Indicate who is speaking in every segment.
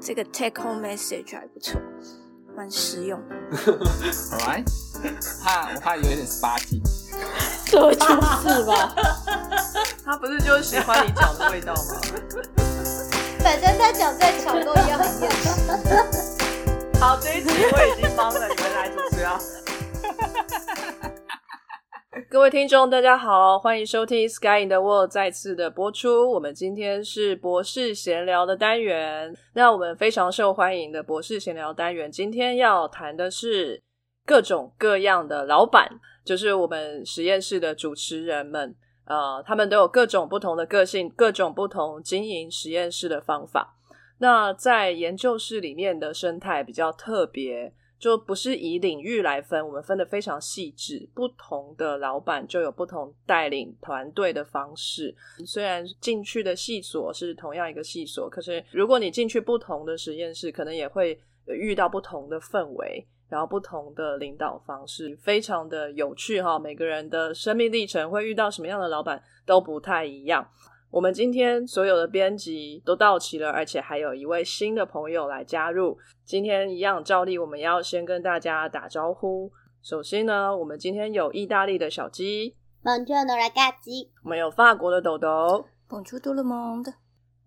Speaker 1: 这个 take home message 还不错，蛮实用。
Speaker 2: All right，怕我怕有一点 s
Speaker 1: p a r t y。这就是吧？
Speaker 3: 他不是就是喜欢你脚的味道吗？
Speaker 4: 反正他讲再长都一样很厌世。
Speaker 3: 好，这一集我已经帮了你们来主持啊。各位听众，大家好，欢迎收听《Sky in the World》再次的播出。我们今天是博士闲聊的单元，那我们非常受欢迎的博士闲聊单元，今天要谈的是各种各样的老板，就是我们实验室的主持人们。呃，他们都有各种不同的个性，各种不同经营实验室的方法。那在研究室里面的生态比较特别，就不是以领域来分，我们分得非常细致。不同的老板就有不同带领团队的方式。虽然进去的系所是同样一个系所，可是如果你进去不同的实验室，可能也会遇到不同的氛围。然后不同的领导方式非常的有趣哈，每个人的生命历程会遇到什么样的老板都不太一样。我们今天所有的编辑都到齐了，而且还有一位新的朋友来加入。今天一样照例，我们要先跟大家打招呼。首先呢，我们今天有意大利的小鸡
Speaker 4: ，Buongiorno ragazzi，
Speaker 3: 我们有法国的豆豆
Speaker 1: ，Bonjour tout le monde。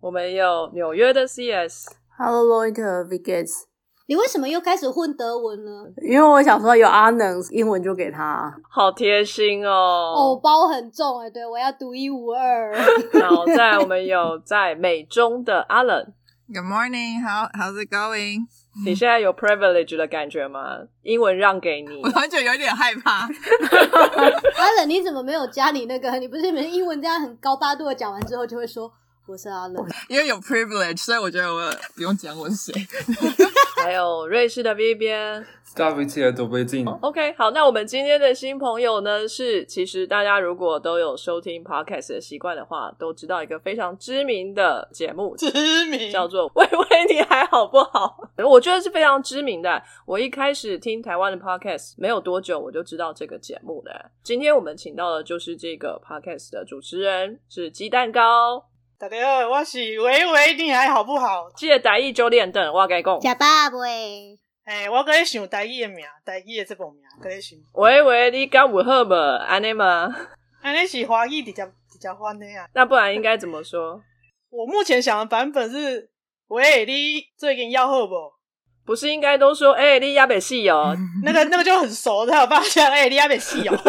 Speaker 3: 我们有纽约的 CS。
Speaker 5: Hello Leute, wie geht's？
Speaker 4: 你为什么又开始混德文呢？
Speaker 5: 因为我想说有阿能，英文就给他。
Speaker 3: 好贴心哦！
Speaker 4: 偶包很重哎，对我要独一无二。
Speaker 3: 然后在我们有在美中的
Speaker 6: Alan，Good morning. How how's it going?
Speaker 3: 你现在有 privilege 的感觉吗？英文让给你
Speaker 6: 我，完全有点害怕。
Speaker 4: 阿冷，你怎么没有加你那个？你不是你们英文这样很高八度的讲完之后就会说我是阿乐，
Speaker 6: 因为有 privilege，所以我觉得我不用讲我是谁。
Speaker 3: 还有瑞士的 B B s t a v i
Speaker 7: t i 都被禁。
Speaker 3: OK，好，那我们今天的新朋友呢是，其实大家如果都有收听 podcast 的习惯的话，都知道一个非常知名的节目，知名叫做《微微你还好不好》。我觉得是非常知名的。我一开始听台湾的 podcast 没有多久，我就知道这个节目的。今天我们请到的就是这个 podcast 的主持人，是鸡蛋糕。
Speaker 8: 大家好，我是维维，你还好不好？
Speaker 3: 记得台语就练等，我跟你讲。
Speaker 4: 假爸喂，
Speaker 8: 诶、我搁咧想台语的名，台语的这部名，搁咧想，
Speaker 3: 喂喂，你敢有好无？安尼吗？
Speaker 8: 安尼是华语比较比较欢的啊。
Speaker 3: 那不然应该怎么说？
Speaker 8: 我目前想的版本是，喂，你最近要好不？
Speaker 3: 不是应该都说，哎、你亚北戏哦，
Speaker 8: 那个那个就很熟，才有办法讲，哎、你亚北戏哦。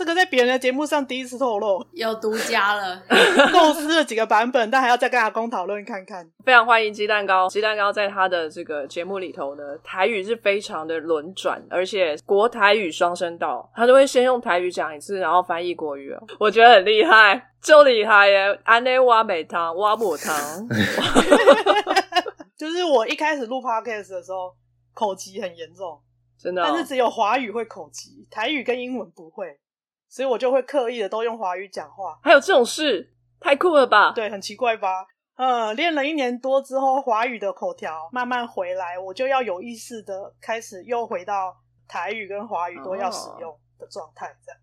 Speaker 8: 这个在别人的节目上第一次透露，
Speaker 5: 有独家了，
Speaker 8: 构思了几个版本，但还要再跟阿公讨论看看。
Speaker 3: 非常欢迎鸡蛋糕。鸡蛋糕在他的这个节目里头呢，台语是非常的轮转，而且国台语双声道，他都会先用台语讲一次，然后翻译国语哦，我觉得很厉害，就厉害耶！安内挖美汤，挖母汤，
Speaker 8: 就是我一开始录 podcast 的时候，口疾很严重，
Speaker 3: 真的、哦
Speaker 8: 但是。只有华语会口疾，台语跟英文不会，所以我就会刻意的都用华语讲话。
Speaker 3: 还有这种事，太酷了吧？
Speaker 8: 对，很奇怪吧？嗯，练了一年多之后，华语的口条慢慢回来，我就要有意识的开始又回到台语跟华语都要使用的状态，这样。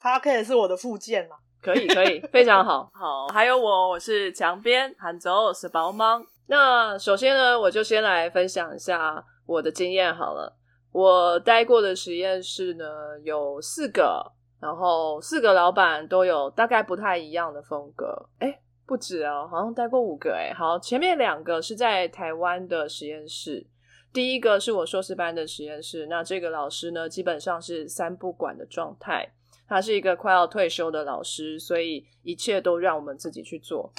Speaker 8: Podcast 是我的附件嘛？
Speaker 3: 可以，可以，非常好。好，还有我，我是墙边韩州，我是宝芒。那首先呢，我就先来分享一下我的经验好了。我待过的实验室呢有四个，然后四个老板都有大概不太一样的风格。哎，不止哦，好像待过五个。哎，好，前面两个是在台湾的实验室。第一个是我硕士班的实验室，那这个老师呢，基本上是三不管的状态。他是一个快要退休的老师，所以一切都让我们自己去做。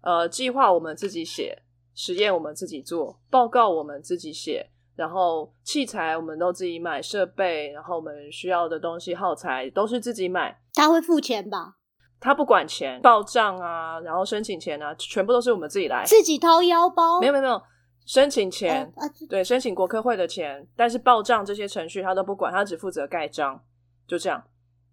Speaker 3: 呃，计划我们自己写，实验我们自己做，报告我们自己写，然后器材我们都自己买，设备，然后我们需要的东西耗材都是自己买。
Speaker 4: 他会付钱吧？
Speaker 3: 他不管钱，报账啊，然后申请钱啊，全部都是我们自己来。
Speaker 4: 自己掏腰包？
Speaker 3: 没有没有没有，申请钱，对，申请国科会的钱，但是报账这些程序他都不管，他只负责盖章，就这样。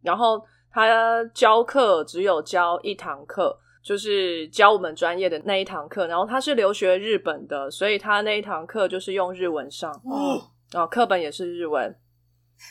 Speaker 3: 然后他教课只有教一堂课，就是教我们专业的那一堂课。然后他是留学日本的，所以他那一堂课就是用日文上，
Speaker 8: 哦，
Speaker 3: 然后课本也是日文。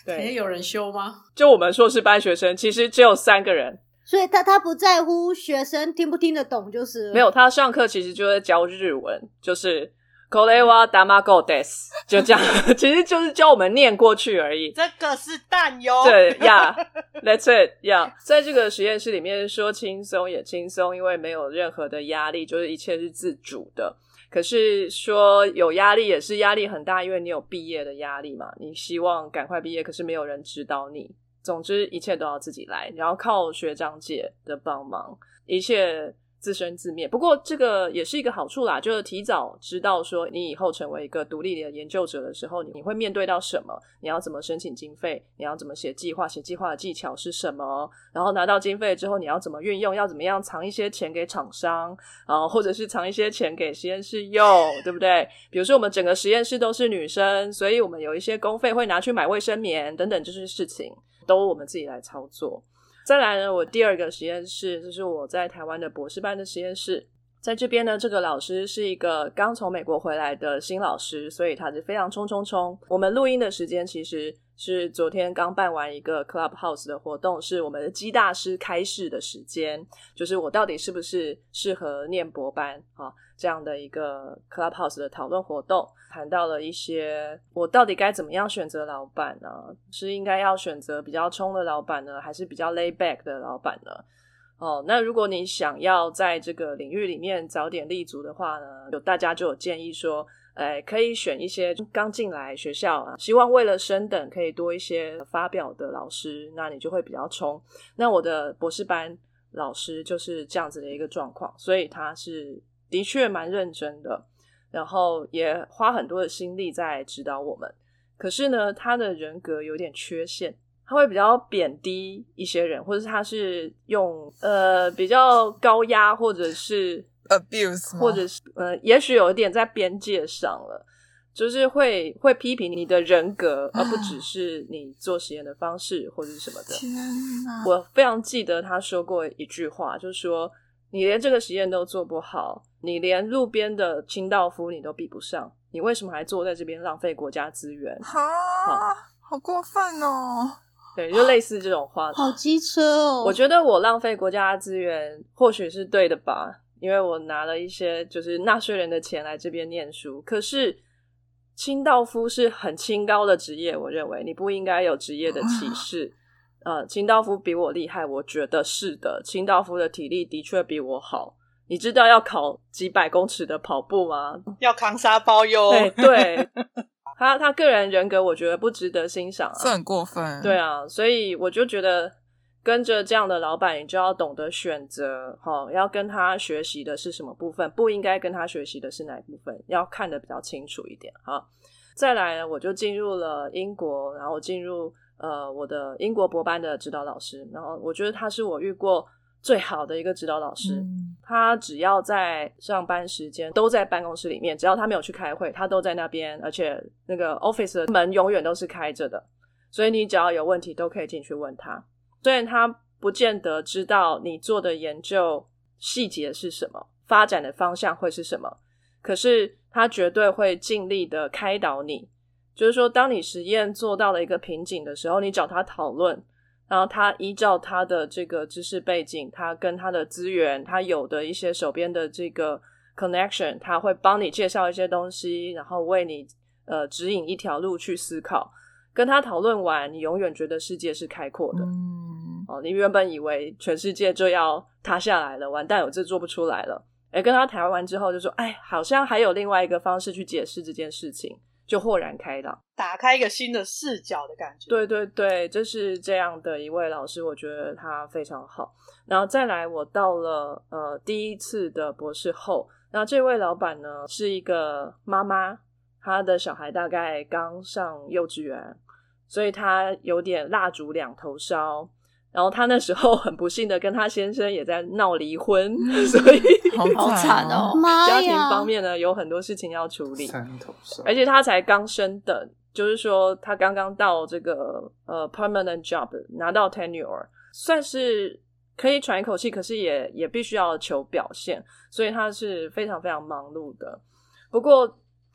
Speaker 5: 也
Speaker 3: 对，
Speaker 5: 有人修吗？
Speaker 3: 就我们硕士班学生，其实只有三个人，
Speaker 4: 所以他他不在乎学生听不听得懂，就是
Speaker 3: 没有他上课其实就在教日文，就是 k o l e w a damago des，就这样，其实就是教我们念过去而已。
Speaker 8: 这个是蛋哟。
Speaker 3: 对，Yeah，That's it，Yeah，在这个实验室里面说轻松也轻松，因为没有任何的压力，就是一切是自主的。可是说有压力也是压力很大，因为你有毕业的压力嘛，你希望赶快毕业，可是没有人指导你。总之一切都要自己来，然后靠学长姐的帮忙，一切。自生自灭，不过这个也是一个好处啦，就是提早知道说你以后成为一个独立的研究者的时候，你会面对到什么？你要怎么申请经费？你要怎么写计划？写计划的技巧是什么？然后拿到经费之后，你要怎么运用？要怎么样藏一些钱给厂商啊，或者是藏一些钱给实验室用，对不对？比如说我们整个实验室都是女生，所以我们有一些公费会拿去买卫生棉等等这些事情，都我们自己来操作。再来呢，我第二个实验室就是我在台湾的博士班的实验室，在这边呢，这个老师是一个刚从美国回来的新老师，所以他是非常冲冲冲。我们录音的时间其实是昨天刚办完一个 Clubhouse 的活动，是我们的基大师开示的时间，就是我到底是不是适合念博班啊？这样的一个 Clubhouse 的讨论活动，谈到了一些我到底该怎么样选择老板呢？是应该要选择比较冲的老板呢，还是比较 lay back 的老板呢？哦，那如果你想要在这个领域里面早点立足的话呢，有大家就有建议说，哎，可以选一些刚进来学校啊，希望为了升等可以多一些发表的老师，那你就会比较冲。那我的博士班老师就是这样子的一个状况，所以他是。的确蛮认真的，然后也花很多的心力在指导我们。可是呢，他的人格有点缺陷，他会比较贬低一些人，或者他是用呃比较高压，或者是
Speaker 6: abuse，
Speaker 3: 或者是呃，也许有一点在边界上了，就是会会批评你的人格，而不 只是你做实验的方式或者是什么的。
Speaker 6: 天哪！
Speaker 3: 我非常记得他说过一句话，就是说。你连这个实验都做不好，你连路边的清道夫你都比不上，你为什么还坐在这边浪费国家资源？
Speaker 6: 啊，好过分哦！
Speaker 3: 对，就类似这种话，
Speaker 4: 好机车哦。
Speaker 3: 我觉得我浪费国家资源或许是对的吧，因为我拿了一些就是纳税人的钱来这边念书。可是清道夫是很清高的职业，我认为你不应该有职业的 歧视。呃，清道夫比我厉害，我觉得是的。清道夫的体力的确比我好。你知道要考几百公尺的跑步吗？
Speaker 8: 要扛沙包哟。
Speaker 3: 对对，他他个人人格，我觉得不值得欣赏啊，
Speaker 6: 这很过分。
Speaker 3: 对啊，所以我就觉得跟着这样的老板，你就要懂得选择，哈，要跟他学习的是什么部分，不应该跟他学习的是哪部分，要看得比较清楚一点。哈，再来，我就进入了英国，然后进入。呃，我的英国博班的指导老师，然后我觉得他是我遇过最好的一个指导老师。他只要在上班时间都在办公室里面，只要他没有去开会，他都在那边，而且那个 office 的门永远都是开着的，所以你只要有问题都可以进去问他。虽然他不见得知道你做的研究细节是什么，发展的方向会是什么，可是他绝对会尽力的开导你。就是说，当你实验做到了一个瓶颈的时候，你找他讨论，然后他依照他的这个知识背景，他跟他的资源，他有的一些手边的这个 connection，他会帮你介绍一些东西，然后为你呃指引一条路去思考。跟他讨论完，你永远觉得世界是开阔的。嗯，哦，你原本以为全世界就要塌下来了，完蛋，我这做不出来了。哎，跟他谈完之后，就说，哎，好像还有另外一个方式去解释这件事情。就豁然开朗，
Speaker 8: 打开一个新的视角的感觉。
Speaker 3: 对对对，就是这样的一位老师，我觉得他非常好。然后再来，我到了呃第一次的博士后，那这位老板呢是一个妈妈，他的小孩大概刚上幼稚园，所以他有点蜡烛两头烧。然后他那时候很不幸的跟他先生也在闹离婚，所以
Speaker 6: 好惨哦，
Speaker 3: 家庭方面呢有很多事情要处理，而且他才刚升等，就是说他刚刚到这个呃 permanent job 拿到 tenure，算是可以喘一口气，可是也也必须要求表现，所以他是非常非常忙碌的。不过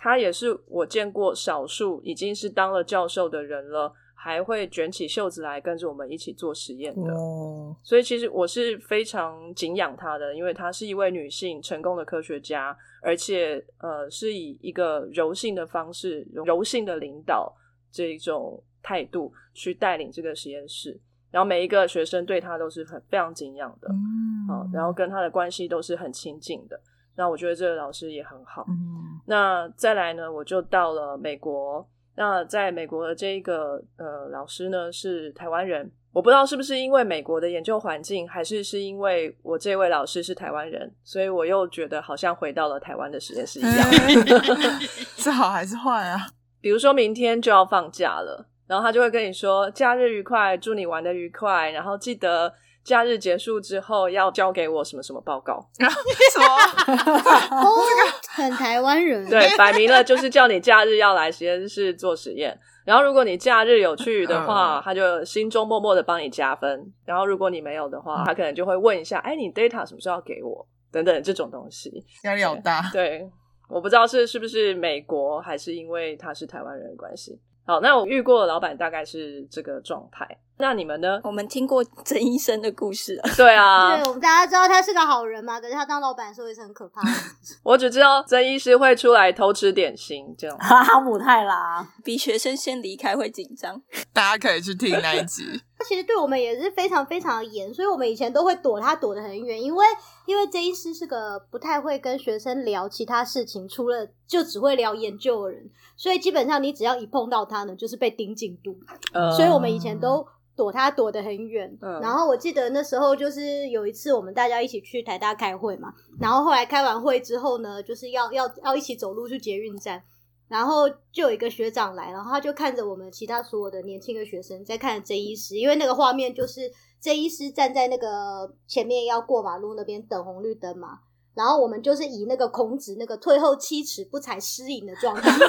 Speaker 3: 他也是我见过少数已经是当了教授的人了。还会卷起袖子来跟着我们一起做实验的。
Speaker 6: 哦，
Speaker 3: 所以其实我是非常敬仰她的，因为她是一位女性成功的科学家，而且呃是以一个柔性的方式、柔性的领导这一种态度去带领这个实验室。然后每一个学生对她都是很非常敬仰的，
Speaker 6: 嗯
Speaker 3: 啊，然后跟她的关系都是很亲近的。那我觉得这个老师也很好。
Speaker 6: 嗯
Speaker 3: 那再来呢，我就到了美国。那在美国的这一个呃老师呢是台湾人，我不知道是不是因为美国的研究环境，还是是因为我这位老师是台湾人，所以我又觉得好像回到了台湾的实验室一样。
Speaker 6: 是好还是坏啊？
Speaker 3: 比如说明天就要放假了，然后他就会跟你说假日愉快，祝你玩的愉快，然后记得假日结束之后要交给我什么什么报告。
Speaker 6: 什么？
Speaker 4: 哦，很台湾人。
Speaker 3: 对，摆明了就是叫你假日要来实验室做实验。然后如果你假日有去的话，
Speaker 6: 嗯
Speaker 3: 他就心中默默的帮你加分。然后如果你没有的
Speaker 6: 嗯
Speaker 3: 话，他可能就会问一下：“哎，你 data 什么时候要给我？”等等这种东西。
Speaker 6: 压力好大。
Speaker 3: 对，我不知道是是不是美国，还是因为他是台湾人的关系。好，那我遇过的老板大概是这个状态。那你们呢？
Speaker 1: 我们听过曾医生的故事啊，
Speaker 3: 对啊
Speaker 4: 对，，我们大家知道他是个好人嘛，可是他当老板的时候也是很可怕的。
Speaker 3: 我只知道曾医师会出来偷吃点心，这样。
Speaker 5: 哈姆太郎，
Speaker 1: 比学生先离开会紧张。
Speaker 6: 大家可以去听那一集。
Speaker 4: 他其实对我们也是非常非常的严，所以我们以前都会躲他躲得很远，因为因为 J 医师是个不太会跟学生聊其他事情，除了就只会聊研究的人，所以基本上你只要一碰到他呢，就是被盯进度。
Speaker 3: 呃
Speaker 4: 所以我们以前都躲他躲得很远。
Speaker 3: 嗯
Speaker 4: 然后我记得那时候就是有一次我们大家一起去台大开会嘛，然后后来开完会之后呢，就是要要要一起走路去捷运站。然后就有一个学长来，然后他就看着我们其他所有的年轻的学生在看 J 医师，因为那个画面就是 J 医师站在那个前面要过马路那边等红绿灯嘛，然后我们就是以那个孔子那个退后七尺不踩失影的状态，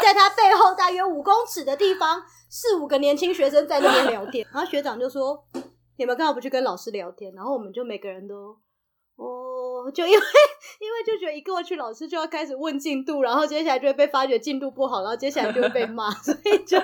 Speaker 4: 在他背后大约五公尺的地方，四五个年轻学生在那边聊天，然后学长就说：“你们干嘛不去跟老师聊天？”然后我们就每个人都。哦，就因为因为就觉得一过去，老师就要开始问进度，然后接下来就会被发觉进度不好，然后接下来就会被骂，所以就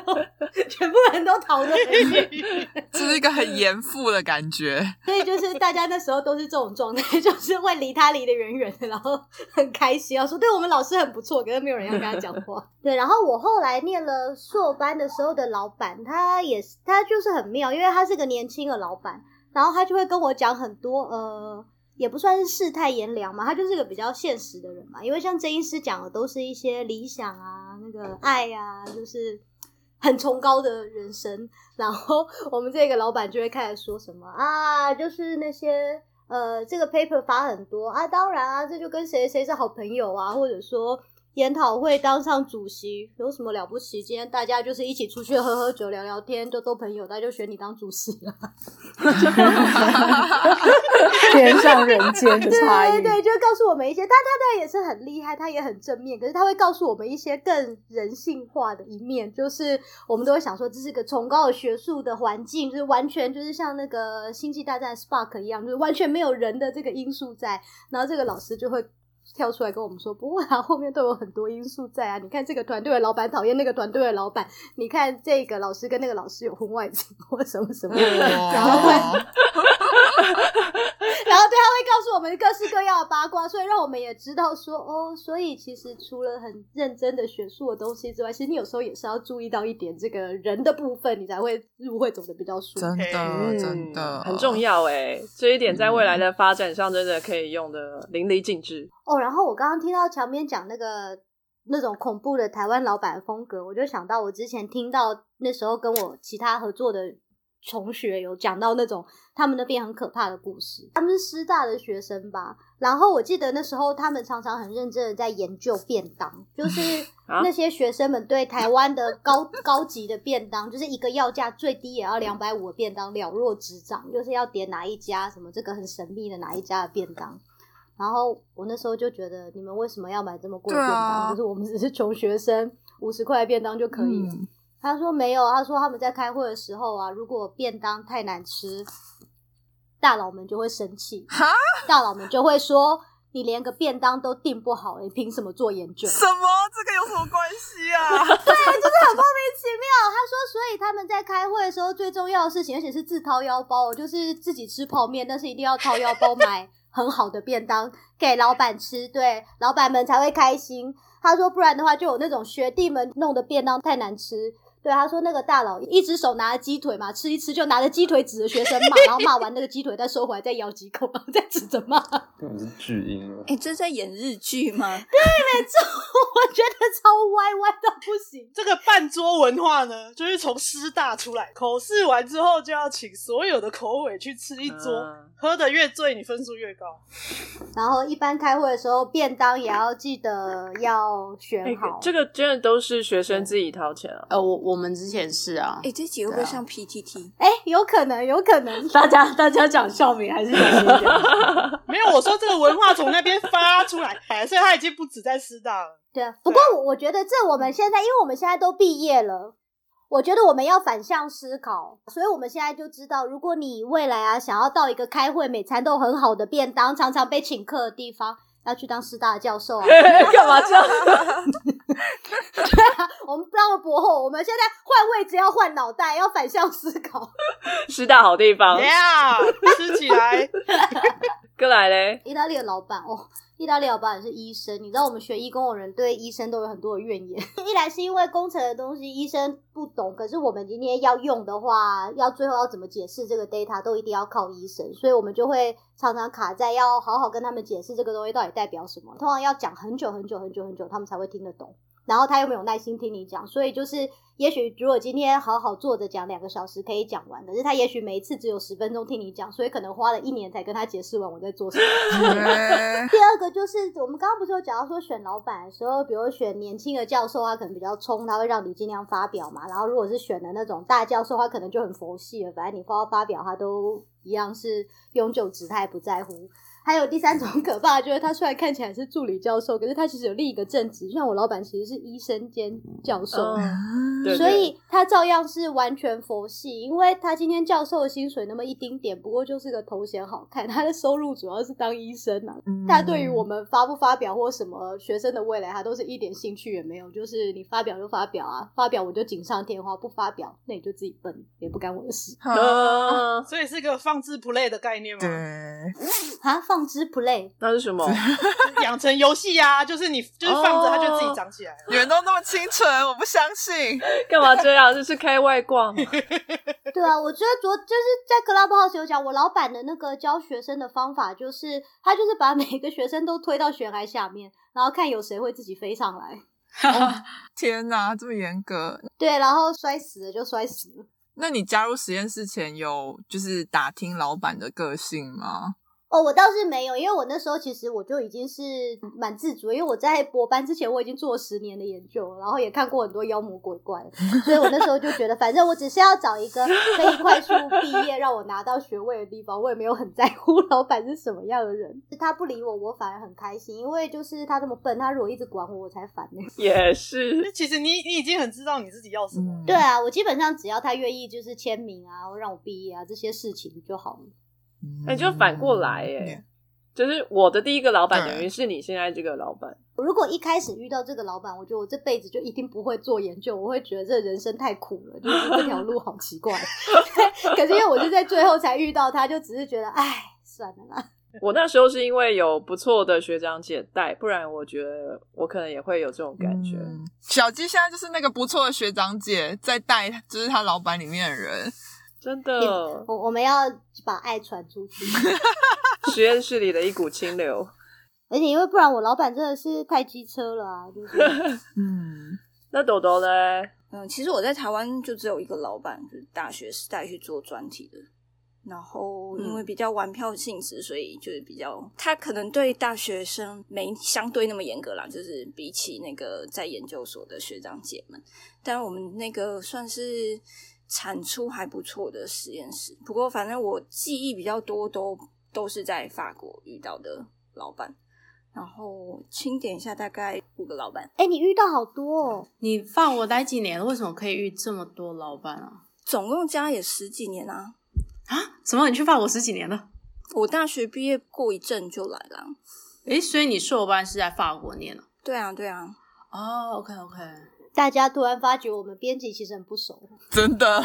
Speaker 4: 全部人都逃得很远。
Speaker 6: 这是一个很严父的感觉。
Speaker 4: 所以就是大家那时候都是这种状态，就是会离他离得远远的，然后很开心，要说对我们老师很不错，可是没有人要跟他讲话。对，然后我后来念了硕班的时候的老板，他也是他就是很妙，因为他是个年轻的老板，然后他就会跟我讲很多呃。也不算是世态炎凉嘛，他就是个比较现实的人嘛。因为像曾医师讲的，都是一些理想啊、那个爱啊，就是很崇高的人生。然后我们这个老板就会开始说什么啊，就是那些呃，这个 paper 发很多啊，当然啊，这就跟谁谁是好朋友啊，或者说研讨会当上主席有什么了不起？今天大家就是一起出去喝喝酒、聊聊天，就做朋友，他就选你当主席了。
Speaker 5: 天上人间的差异。
Speaker 4: 对对，就会告诉我们一些，他他当然也是很厉害，他也很正面，可是他会告诉我们一些更人性化的一面，就是我们都会想说，这是个崇高的学术的环境，就是完全就是像那个星际大战 Spark 一样，就是完全没有人的这个因素在，然后这个老师就会。跳出来跟我们说，不会啊，后面都有很多因素在啊。你看这个团队的老板讨厌那个团队的老板，你看这个老师跟那个老师有婚外情或什么什么的，然后会
Speaker 6: 哦，
Speaker 4: 然后对，他会告诉我们各式各样的八卦，所以让我们也知道说，哦，所以其实除了很认真的学术的东西之外，其实你有时候也是要注意到一点这个人的部分，你才会入会走的比较舒服。
Speaker 6: 真的
Speaker 3: 嗯
Speaker 6: 真的
Speaker 3: 很重。要哎，这一点在未来的发展上真的可以用的淋漓尽致。
Speaker 4: 哦，然后我刚刚听到墙边讲那个那种恐怖的台湾老板风格，我就想到我之前听到那时候跟我其他合作的同学有讲到那种他们那边很可怕的故事。他们是师大的学生吧，然后我记得那时候他们常常很认真的在研究便当，就 是
Speaker 3: 啊
Speaker 4: 那些学生们对台湾的高高级的便当，就是一个要价最低也要两百五的便当了若指掌，就是要点哪一家什么这个很神秘的哪一家的便当。然后我那时候就觉得，你们为什么要买这么贵的便当？就是我们只是穷学生，五十块便当就可以了。
Speaker 6: 嗯
Speaker 4: 他说没有，他说他们在开会的时候啊，如果便当太难吃，大佬们就会生气，
Speaker 6: 哈，
Speaker 4: 大佬们就会说你连个便当都订不好，你凭什么做研究？
Speaker 6: 什么？这个有什么关系啊？
Speaker 4: 对，就是很莫名其妙。他说，所以他们在开会的时候，最重要的事情，而且是自掏腰包，就是自己吃泡面，但是一定要掏腰包买很好的便当给老板吃，对，老板们才会开心。他说，不然的话，就有那种学弟们弄的便当太难吃。对，他说那个大佬一只手拿着鸡腿嘛，吃一吃就拿着鸡腿指着学生骂，然后骂完那个鸡腿再收回来，再咬几口，然后再指着骂。
Speaker 7: 根本是巨婴了。
Speaker 1: 哎、这在演日剧吗？
Speaker 4: 对，没错 我觉得超歪歪到不行。
Speaker 8: 这个半桌文化呢，就是从师大出来，口试完之后就要请所有的口尾去吃一桌，
Speaker 3: 嗯
Speaker 8: 喝的越醉，你分数越高。
Speaker 4: 然后一般开会的时候，便当也要记得要选
Speaker 3: 哎
Speaker 4: 好。
Speaker 3: 这个真的都是学生自己掏钱啊。
Speaker 5: 呃，我我们之前是啊
Speaker 1: 哎、，这集会不会像 PTT？
Speaker 4: 哎、有可能，有可能。
Speaker 5: 大家大家讲校名还是。
Speaker 8: 没有，我说这个文化从那边发出来，哎所以他已经不止在师大了。
Speaker 4: 对啊，不过我我觉得这我们现在，因为我们现在都毕业了，我觉得我们要反向思考，所以我们现在就知道，如果你未来啊想要到一个开会每餐都很好的便当，常常被请客的地方，要去当师大的教授啊。
Speaker 3: 干嘛这样？
Speaker 4: 我们不当了博后，我们现在换位置要换脑袋，要反向思考。
Speaker 3: 师大好地方
Speaker 8: ，Yeah，吃起来。
Speaker 3: 哥来嘞。
Speaker 4: 意大利的老板哦，意大利老板是医生，你知道我们学医工的人对医生都有很多的怨言。一来是因为工程的东西医生不懂，可是我们今天要用的话，要最后要怎么解释这个 data 都一定要靠医生，所以我们就会常常卡在要好好跟他们解释这个东西到底代表什么，通常要讲很久很久很久很久，他们才会听得懂。然后他又没有耐心听你讲，所以就是，也许如果今天好好坐着讲两个小时可以讲完，可是他也许每一次只有十分钟听你讲，所以可能花了一年才跟他解释完我在做什么。
Speaker 6: 哎
Speaker 4: 第二个就是我们刚刚不是有讲到说选老板的时候，比如选年轻的教授，他可能比较冲，他会让你尽量发表嘛。然后如果是选的那种大教授，他可能就很佛系了，反正你发发表他都一样是永久职，他也不在乎。还有第三种可怕的就是他虽然看起来是助理教授，可是他其实有另一个正职，像我老板其实是医生兼教授。
Speaker 3: 嗯，
Speaker 4: 所以他照样是完全佛系，因为他今天教授的薪水那么一丁点，不过就是个头衔好看，他的收入主要是当医生啊。他对于我们发不发表或什么学生的未来，他都是一点兴趣也没有，就是你发表就发表啊，发表我就锦上添花，不发表那你就自己笨，也不干我的事
Speaker 3: 嗯，
Speaker 8: 所以是个放置 play 的概念吗？
Speaker 6: 对，
Speaker 4: 啊。放之 play，
Speaker 3: 那是什么？
Speaker 8: 养成游戏呀，就是你就是放着它就自己长起来了。
Speaker 6: 你们都那么清纯，我不相信。
Speaker 3: 干嘛这样？就是开外挂吗？
Speaker 4: 对啊，我觉得昨就是在 Clubhouse 有讲，我老板的那个教学生的方法，就是他就是把每个学生都推到悬崖下面，然后看有谁会自己飞上来。
Speaker 6: 天哪，这么严格！
Speaker 4: 对，然后摔死了就摔死了。
Speaker 6: 那你加入实验室前有就是打听老板的个性吗？
Speaker 4: 哦，我倒是没有，因为我那时候其实我就已经是蛮自主，因为我在博班之前我已经做了十年的研究，然后也看过很多妖魔鬼怪，所以我那时候就觉得，反正我只是要找一个可以快速毕业让我拿到学位的地方，我也没有很在乎老板是什么样的人。他不理我，我反而很开心，因为就是他这么笨，他如果一直管我，我才烦呢。
Speaker 3: 也是，
Speaker 8: 其实你你已经很知道你自己要什么
Speaker 4: 对啊，我基本上只要他愿意就是签名啊，让我毕业啊这些事情就好了。
Speaker 3: 哎，就反过来
Speaker 6: 嗯
Speaker 3: 哎，就是我的第一个老板等于是你现在这个老板，
Speaker 4: 如果一开始遇到这个老板，我觉得我这辈子就一定不会做研究，我会觉得这人生太苦了，就是这条路好奇怪。可是因为我是在最后才遇到他，就只是觉得，哎，算了啦。
Speaker 3: 我那时候是因为有不错的学长姐带，不然我觉得我可能也会有这种感觉。
Speaker 6: 嗯小鸡现在就是那个不错的学长姐在带，就是他老板里面的人。
Speaker 3: 真的，
Speaker 4: 我我们要把爱传出去，
Speaker 3: 实验室里的一股清流。
Speaker 4: 而且因为不然我老板真的是太机车了啊，就是
Speaker 6: 嗯，
Speaker 3: 那朵朵呢？
Speaker 1: 嗯，其实我在台湾就只有一个老板，就是大学时代去做专题的。然后因为比较玩票性质，所以就是比较他可能对大学生没相对那么严格啦，就是比起那个在研究所的学长姐们，但我们那个算是产出还不错的实验室。不过反正我记忆比较多都都是在法国遇到的老板，然后清点一下大概五个老板。
Speaker 4: 哎、你遇到好多哦。
Speaker 5: 你法国待几年了？为什么可以遇这么多老板啊？
Speaker 1: 总共加也十几年啊！
Speaker 5: 啊？什么？你去法国十几年了？
Speaker 1: 我大学毕业过一阵就来了，
Speaker 5: 诶，所以你硕班是在法国念的？
Speaker 1: 对啊，对啊，
Speaker 5: 哦，OK OK，
Speaker 4: 大家突然发觉我们编辑其实很不熟，
Speaker 6: 真的，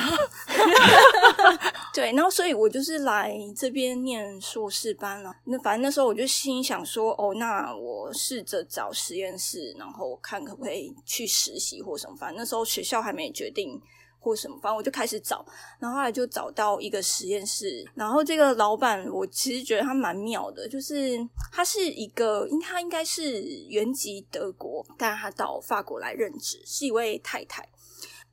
Speaker 1: 对，然后所以我就是来这边念硕士班了。那反正那时候我就心想说，哦，那我试着找实验室，然后看可不可以去实习或什么。反正那时候学校还没决定或什么，反正我就开始找。然后后来就找到一个实验室，然后这个老板我其实觉得他蛮妙的，就是他是一个，应他应该是原籍德国，但他到法国来任职，是一位太太。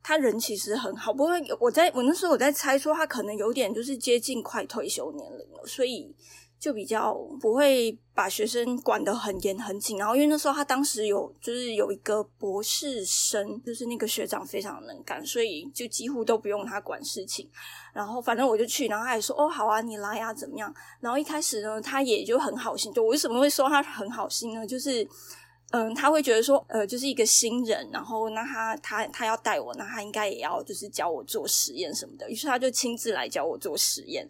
Speaker 1: 他人其实很好，不过我在我那时候我在猜说他可能有点就是接近快退休年龄了，所以就比较不会把学生管得很严很紧。然后因为那时候他当时有就是有一个博士生，就是那个学长非常能干，所以就几乎都不用他管事情。然后反正我就去，然后他也说哦好啊，你来啊怎么样？然后一开始呢，他也就很好心。就我为什么会说他很好心呢？就是。嗯，他会觉得说，呃，就是一个新人，然后那他他他要带我，那他应该也要就是教我做实验什么的，于是他就亲自来教我做实验，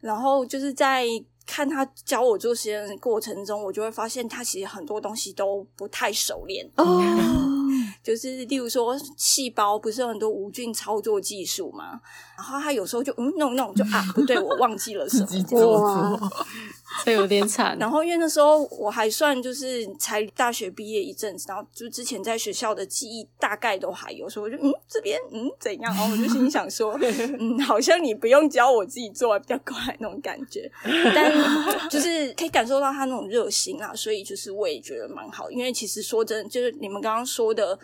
Speaker 1: 然后就是在看他教我做实验的过程中，我就会发现他其实很多东西都不太熟练
Speaker 4: 哦，
Speaker 1: 就是例如说细胞不是有很多无菌操作技术嘛，然后他有时候就嗯弄弄就啊不对，我忘记了什么
Speaker 6: 自己
Speaker 1: 这
Speaker 5: 有点惨。
Speaker 1: 然后因为那时候我还算就是才大学毕业一阵子，然后就之前在学校的记忆大概都还有，所以我就嗯这边嗯怎样，然后我就心里想说，嗯好像你不用教我自己做比较快那种感觉，但 就是可以感受到他那种热心啊，所以就是我也觉得蛮好，因为其实说真的，就是你们刚刚说的。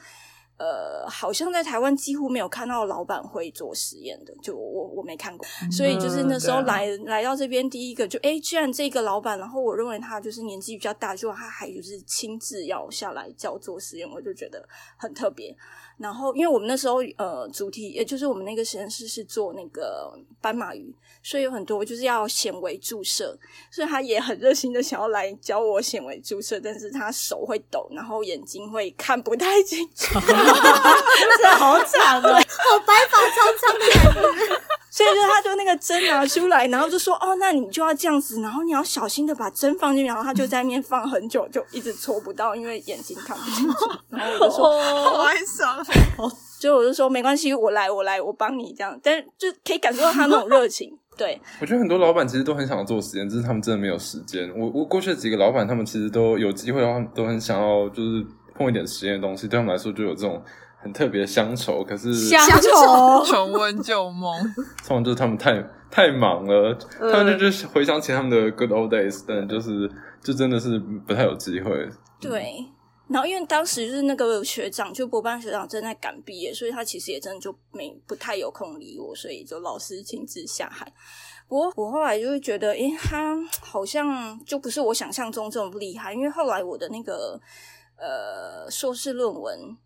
Speaker 1: 呃，好像在台湾几乎没有看到老板会做实验的，就我我没看过，所以就是那时候来、来到这边，第一个就哎，居然这个老板，然后我认为他就是年纪比较大，就他还就是亲自要下来教做实验，我就觉得很特别。然后因为我们那时候呃主题，也就是我们那个实验室是做那个斑马鱼，所以有很多就是要显微注射，所以他也很热心的想要来教我显微注射，但是他手会抖，然后眼睛会看不太清楚。
Speaker 5: 真的好惨哦！
Speaker 4: 好白发苍苍的感觉。
Speaker 1: 所以就他就那个针拿 出来，然后就说哦，那你就要这样子，然后你要小心的把针放进去，然后他就在那边放很久，就一直戳不到，因为眼睛看不清楚。然后我就说，
Speaker 6: 好哀伤。
Speaker 1: 就我就说没关系，我来，我来，我帮你这样，但是就可以感受到他那种热情。对，
Speaker 7: 我觉得很多老板其实都很想要做实验，只是他们真的没有时间。我我过去的几个老板，他们其实都有机会的话，都很想要就是碰一点实验的东西，对他们来说就有这种很特别的乡愁。可是
Speaker 5: 乡
Speaker 4: 愁
Speaker 6: 重温 旧梦，
Speaker 7: 通常就是他们太太忙了，他们就就是回想起他们的 good old days，但就是就真的是不太有机会。
Speaker 1: 对，然后因为当时就是那个学长，就博班学长正在赶毕业，所以他其实也真的就没不太有空理我，所以就老师亲自下海。不过我后来就会觉得，诶，他好像就不是我想象中这么厉害，因为后来我的那个呃硕士论文。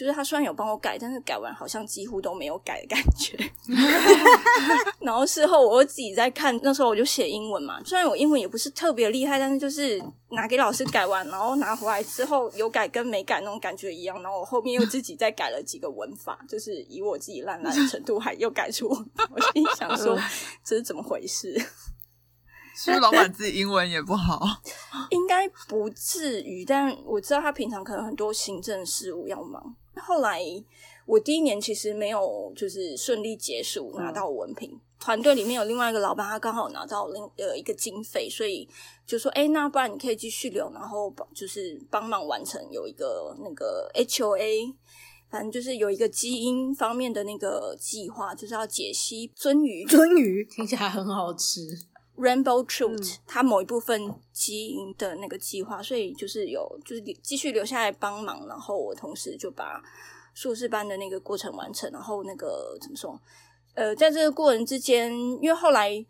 Speaker 1: 就是他虽然有帮我改，但是改完好像几乎都没有改的感觉。然后事后我又自己在看，那时候我就写英文嘛，虽然我英文也不是特别厉害，但是就是拿给老师改完，然后拿回来之后有改跟没改那种感觉一样。然后我后面又自己再改了几个文法，就是以我自己烂烂的程度，还又改出。我心里想说，这是怎么回事？
Speaker 6: 是不是老板自己英文也不好？
Speaker 1: 应该不至于，但我知道他平常可能很多行政事务要忙。后来我第一年其实没有就是顺利结束拿到文凭，团队里面有另外一个老板，他刚好拿到另呃一个经费，所以就说，哎，那不然你可以继续留，然后帮就是帮忙完成有一个那个 HOA。反正就是有一个基因方面的那个计划，就是要解析鳟鱼
Speaker 4: 鳟鱼
Speaker 5: 听起来很好吃。
Speaker 1: Rainbow Truth、它某一部分基因的那个计划，所以就是有就是继续留下来帮忙，然后我同时就把硕士班的那个过程完成，然后那个怎么说？呃，在这个过程之间，因为后来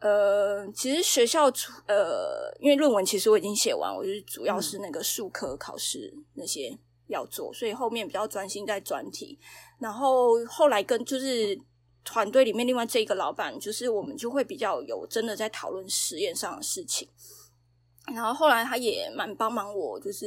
Speaker 1: 呃，其实学校出呃，因为论文其实我已经写完，我就是主要是那个数科考试那些要做，所以后面比较专心在专题，然后后来跟就是。团队里面另外这一个老板，就是我们就会比较有真的在讨论实验上的事情。然后后来他也蛮帮忙我，就是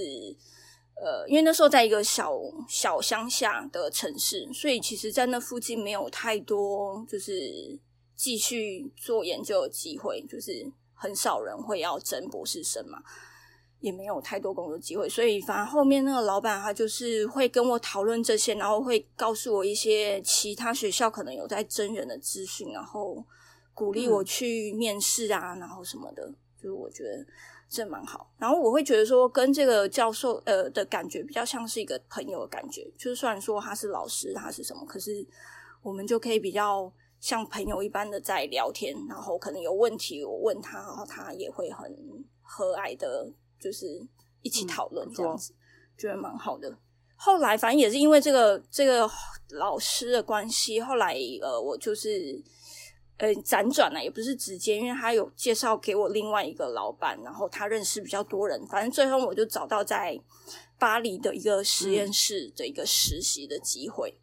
Speaker 1: 呃，因为那时候在一个小小乡下的城市，所以其实在那附近没有太多就是继续做研究的机会，就是很少人会要争博士生嘛。也没有太多工作机会，所以反而后面那个老板他就是会跟我讨论这些，然后会告诉我一些其他学校可能有在真人的资讯，然后鼓励我去面试啊，然后什么的，就是我觉得这蛮好。然后我会觉得说，跟这个教授呃的感觉比较像是一个朋友的感觉，就是虽然说他是老师，他是什么，可是我们就可以比较像朋友一般的在聊天，然后可能有问题我问他，然后他也会很和蔼的。就是一起讨论这样子，觉得蛮好的。后来反正也是因为这个这个老师的关系，后来呃，我就是呃辗转了，也不是直接，因为他有介绍给我另外一个老板，然后他认识比较多人，反正最后我就找到在巴黎的一个实验室的一个实习的机会。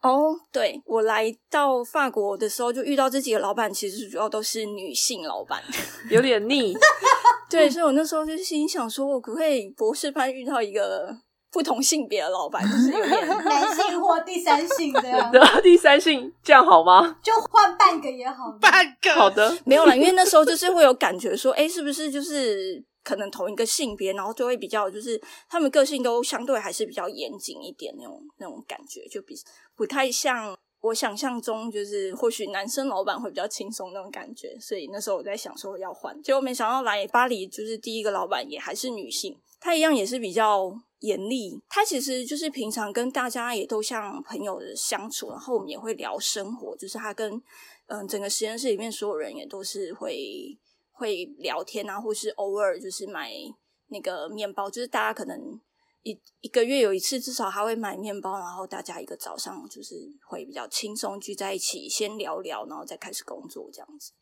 Speaker 1: 哦，对我来到法国的时候，就遇到这几个老板，其实主要都是女性老板，
Speaker 3: 有点腻。
Speaker 1: 对，所以我那时候就心想说，我可不可以博士班遇到一个不同性别的老板，就是有点
Speaker 4: 男性或第三性的，
Speaker 3: 对，第三性这样好吗？
Speaker 4: 就换半个也好，
Speaker 6: 半个
Speaker 3: 好的，
Speaker 1: 没有啦，因为那时候就是会有感觉说，哎，是不是就是可能同一个性别，然后就会比较，就是他们个性都相对还是比较严谨一点那种那种感觉，就比不太像。我想象中就是或许男生老板会比较轻松那种感觉，所以那时候我在想说要换，结果没想到来巴黎就是第一个老板也还是女性，她一样也是比较严厉。她其实就是平常跟大家也都像朋友的相处，然后我们也会聊生活，就是她跟嗯整个实验室里面所有人也都是会会聊天啊，或是偶尔就是买那个面包，就是大家可能。一一个月有一次，至少他会买面包，然后大家一个早上就是会比较轻松聚在一起，先聊聊，然后再开始工作，这样子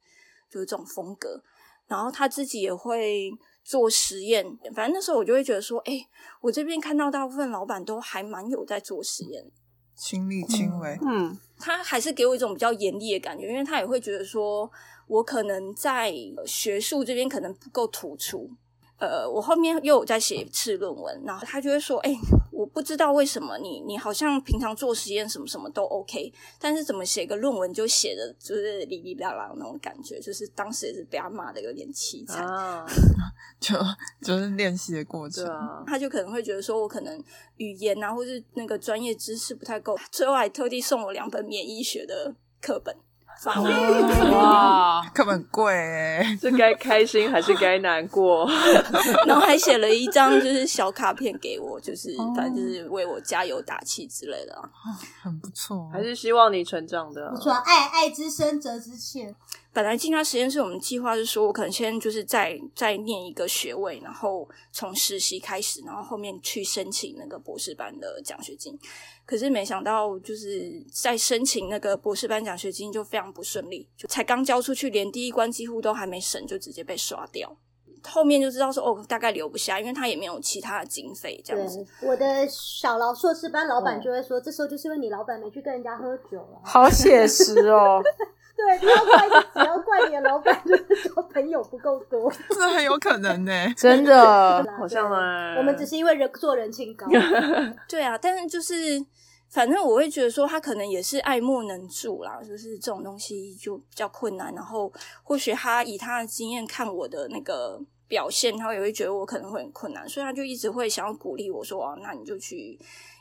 Speaker 1: 就是这种风格。然后他自己也会做实验，反正那时候我就会觉得说，哎，我这边看到大部分老板都还蛮有在做实验，
Speaker 6: 亲力亲为。
Speaker 3: 嗯，
Speaker 1: 他还是给我一种比较严厉的感觉，因为他也会觉得说我可能在学术这边可能不够突出。呃，我后面又有在写一次论文，然后他就会说：“哎，我不知道为什么你你好像平常做实验什么什么都 OK，但是怎么写个论文就写的就是哩哩啦啦那种感觉，就是当时也是被他骂的有点凄惨，
Speaker 6: 就就是练习的过程。
Speaker 1: 他就可能会觉得说我可能语言啊，或是那个专业知识不太够，最后还特地送我两本免疫学的课本。”
Speaker 3: 哇，
Speaker 6: 课本贵哎，
Speaker 3: 这该开心还是该难过？
Speaker 1: 然后还写了一张就是小卡片给我，就是反正就是为我加油打气之类的，
Speaker 6: 很不错，
Speaker 3: 还是希望你成长的。
Speaker 4: 不错，爱爱之深责之切。
Speaker 1: 本来进他实验室，我们计划是说，我可能先就是再再念一个学位，然后从实习开始，然后后面去申请那个博士班的奖学金。可是没想到，就是在申请那个博士班奖学金就非常不顺利，就才刚交出去，连第一关几乎都还没审，就直接被刷掉。后面就知道说，哦，大概留不下，因为他也没有其他的经费这样子。
Speaker 4: 我的小劳硕士班老板就会说，这时候就是因为你老板没去跟人家喝酒了。
Speaker 3: 好写实哦。
Speaker 4: 对，不要怪，只要怪你的老板，就是说朋友不够多，
Speaker 6: 这很有可能呢，
Speaker 3: 真的，好像啊。
Speaker 4: 我们只是因为人做人情高，
Speaker 1: 对啊，但是就是反正我会觉得说他可能也是爱莫能助啦，就是这种东西就比较困难。然后或许他以他的经验看我的那个表现，他也会觉得我可能会很困难，所以他就一直会想要鼓励我说：“啊，那你就去。”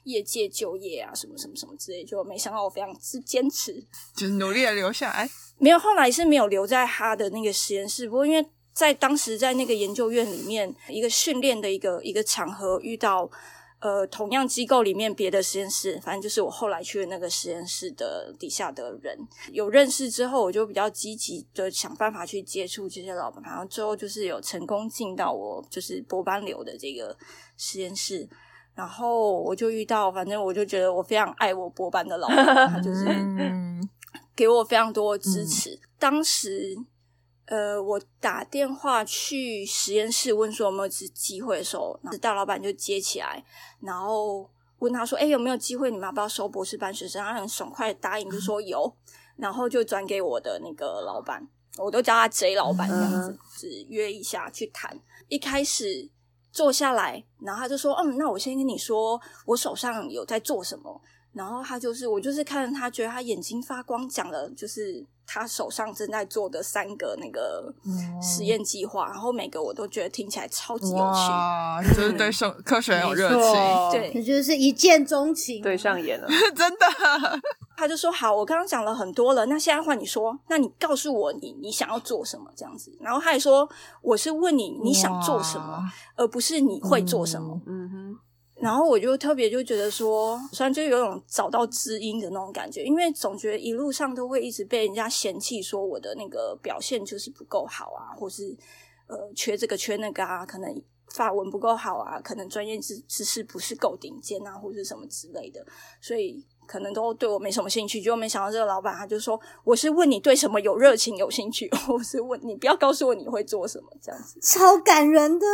Speaker 1: 业界就业啊，什么什么什么之类，就没想到我非常之坚持，
Speaker 6: 就是努力的留下来。
Speaker 1: 没有，后来是没有留在他的那个实验室。不过因为在当时在那个研究院里面，一个训练的一个一个场合，遇到呃同样机构里面别的实验室，反正就是我后来去的那个实验室的底下的人有认识之后，我就比较积极的想办法去接触这些老板，然后最后就是有成功进到我就是博班流的这个实验室。然后我就遇到，反正我就觉得我非常爱我博班的老板，他就是给我非常多支持。当时，呃，我打电话去实验室问说有没有机机会的时候，大老板就接起来，然后问他说：“哎，有没有机会？你们要不要收博士班学生？”他很爽快答应，就说有，然后就转给我的那个老板，我都叫他 J 老板这样子，只约一下去谈。一开始。坐下来，然后他就说：“嗯，那我先跟你说，我手上有在做什么。”然后他就是我，就是看着他，觉得他眼睛发光，讲了就是他手上正在做的三个那个实验计划，然后每个我都觉得听起来超级有趣。
Speaker 6: 哇，就是对生科学很有热情，
Speaker 1: 对
Speaker 4: 你就是一见钟情，
Speaker 3: 对上眼了。
Speaker 6: 真的。
Speaker 1: 他就说：“好，我刚刚讲了很多了，那现在换你说，那你告诉我你你想要做什么这样子。”然后他还说：“我是问你你想做什么，而不是你会做什么。
Speaker 3: 嗯哼，
Speaker 1: 然后我就特别就觉得说，虽然就有种找到知音的那种感觉，因为总觉得一路上都会一直被人家嫌弃，说我的那个表现就是不够好啊，或是呃缺这个缺那个啊，可能法文不够好啊，可能专业知知识不是够顶尖啊，或是什么之类的，所以可能都对我没什么兴趣。结果没想到这个老板他就说，我是问你对什么有热情、有兴趣，我是问你不要告诉我你会做什么这样子。
Speaker 4: 超感人的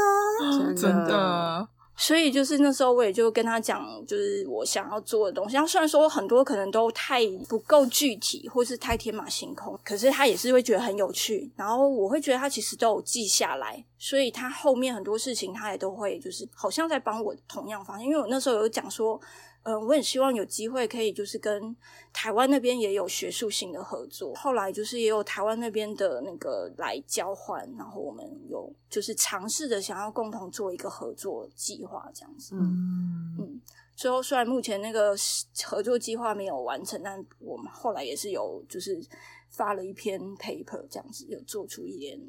Speaker 4: 啊！
Speaker 6: 真的，
Speaker 1: 所以就是那时候我也就跟他讲，就是我想要做的东西。他虽然说很多可能都太不够具体，或是太天马行空，可是他也是会觉得很有趣。然后我会觉得他其实都有记下来，所以他后面很多事情他也都会就是好像在帮我同样方向。因为我那时候有讲说，嗯、我很希望有机会可以就是跟台湾那边也有学术性的合作。后来就是也有台湾那边的那个来交换，然后我们有就是尝试着想要共同做一个合作计划这样子。
Speaker 6: 嗯，
Speaker 1: 嗯，最后虽然目前那个合作计划没有完成，但我们后来也是有就是发了一篇 paper 这样子，有做出一点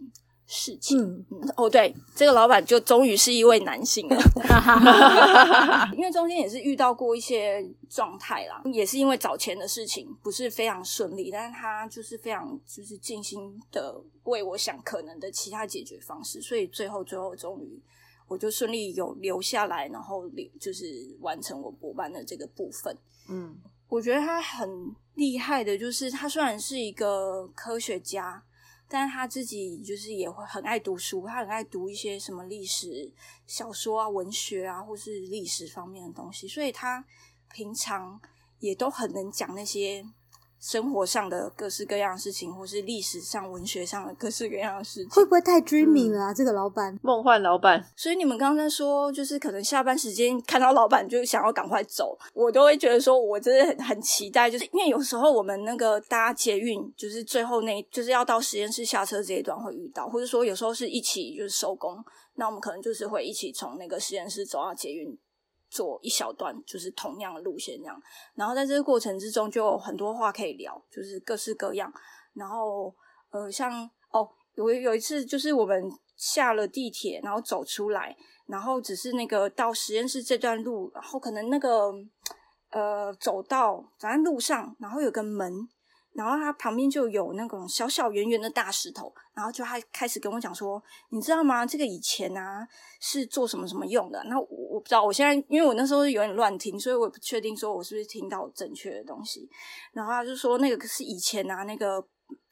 Speaker 1: 事情。哦，对，这个老板就终于是一位男性了，因为中间也是遇到过一些状态啦，也是因为找钱的事情不是非常顺利，但是他就是非常就是尽心的为我想可能的其他解决方式，所以最后最后终于我就顺利有留下来，然后留就是完成我博班的这个部分。
Speaker 3: 嗯
Speaker 1: 我觉得他很厉害的，就是他虽然是一个科学家，但他自己就是也会很爱读书，他很爱读一些什么历史小说啊、文学啊，或是历史方面的东西，所以他平常也都很能讲那些生活上的各式各样的事情，或是历史上、文学上的各式各样的事情
Speaker 4: 会。不会太 dreamy 了啊？这个老板，
Speaker 3: 梦幻老板，
Speaker 1: 所以你们刚刚在说，就是可能下班时间看到老板就想要赶快走，我都会觉得说，我真的很很期待，就是因为有时候我们那个搭捷运，就是最后那就是要到实验室下车这一段会遇到，或者说有时候是一起就是收工，那我们可能就是会一起从那个实验室走到捷运。做一小段就是同样的路线这样，然后在这个过程之中就有很多话可以聊，就是各式各样。然后呃，像哦，有有一次就是我们下了地铁，然后走出来，然后只是那个到实验室这段路，然后可能那个呃走到反正路上，然后有个门，然后他旁边就有那种小小圆圆的大石头，然后就他开始跟我讲说，你知道吗？这个以前啊是做什么什么用的？那我我不知道，我现在因为我那时候有点乱听，所以我也不确定说我是不是听到正确的东西。然后他就说那个是以前啊那个。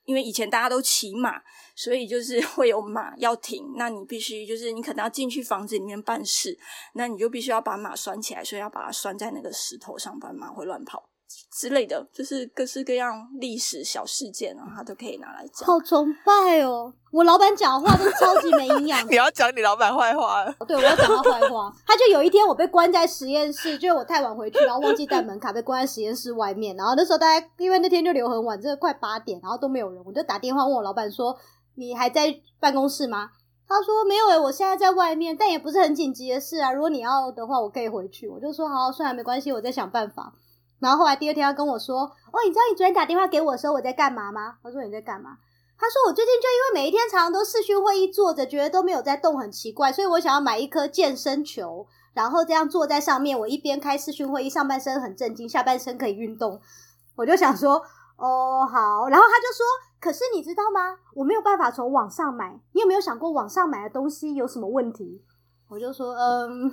Speaker 1: 因为以前大家都骑马，所以就是 会有马要停，那你必须就是你可能要进去房子里面办事，那你就必须要把马拴起来，所以要把它拴在那个石头上，不然马会乱跑之类的，就是各式各样历史小事件啊，他都可以拿来讲。
Speaker 4: 好崇拜哦！我老板讲的话都超级没营养
Speaker 6: 你要讲你老板坏话了，
Speaker 4: 对，我要讲他坏话。他就有一天我被关在实验室，就是我太晚回去，然后忘记带门卡，被关在实验室外面。然后那时候大家因为那天就留很晚，真的快八点，然后都没有人，我就打电话问我老板说：“你还在办公室吗？”他说：“没有诶、我现在在外面，但也不是很紧急的事啊。如果你要的话，我可以回去。”我就说：“好，算了，没关系，我在想办法。”然后后来第二天他跟我说：“哦，你知道你昨天打电话给我的时候我在干嘛吗？”他说：“你在干嘛？”他说：“我最近就因为每一天常常都视讯会议坐着，觉得都没有在动，很奇怪，所以我想要买一颗健身球，然后这样坐在上面，我一边开视讯会议，上半身很震惊，下半身可以运动。”我就想说：“哦，好。”然后他就说：“可是你知道吗？我没有办法从网上买，你有没有想过网上买的东西有什么问题？”我就说：“嗯。”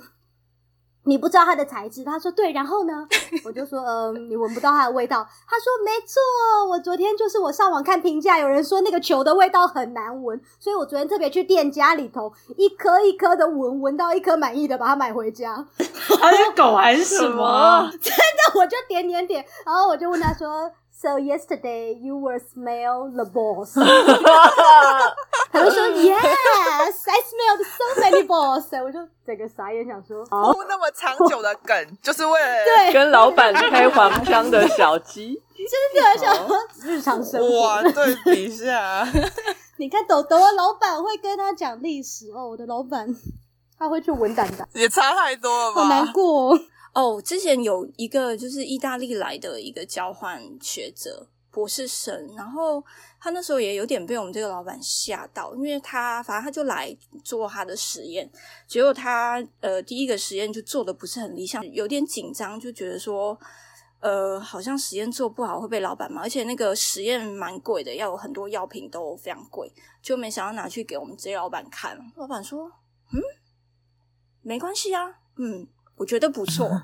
Speaker 4: 你不知道它的材质，他说对，然后呢，我就说，嗯，你闻不到它的味道。他说没错，我昨天就是我上网看评价，有人说那个球的味道很难闻，所以我昨天特别去店家里头一颗一颗的闻，闻到一颗满意的，把它买回家。
Speaker 5: 他是狗还是什么？
Speaker 4: 真的我就点点点，然后我就问他说，So yesterday you were smell the balls？他就说，Yes, I smelled so many balls！我就整个傻眼，想说，
Speaker 6: 铺那么长久的梗，就是为了
Speaker 4: 对，
Speaker 3: 跟老板开黄腔的小鸡，
Speaker 4: 真的想说日常生活。
Speaker 6: 哇对比一下，
Speaker 4: 你看豆豆的老板会跟他讲历史哦，我的老板他会去文胆的，
Speaker 6: 也差太多了吧？
Speaker 4: 好难过、哦。
Speaker 1: 哦，之前有一个就是意大利来的一个交换学者，博士生，然后他那时候也有点被我们这个老板吓到，因为他反正他就来做他的实验，结果他呃第一个实验就做的不是很理想，有点紧张，就觉得说。呃，好像实验做不好会被老板骂，而且那个实验蛮贵的，要有很多药品都非常贵，就没想到拿去给我们这些老板看。老板说：“嗯，没关系啊，嗯，我觉得不错。”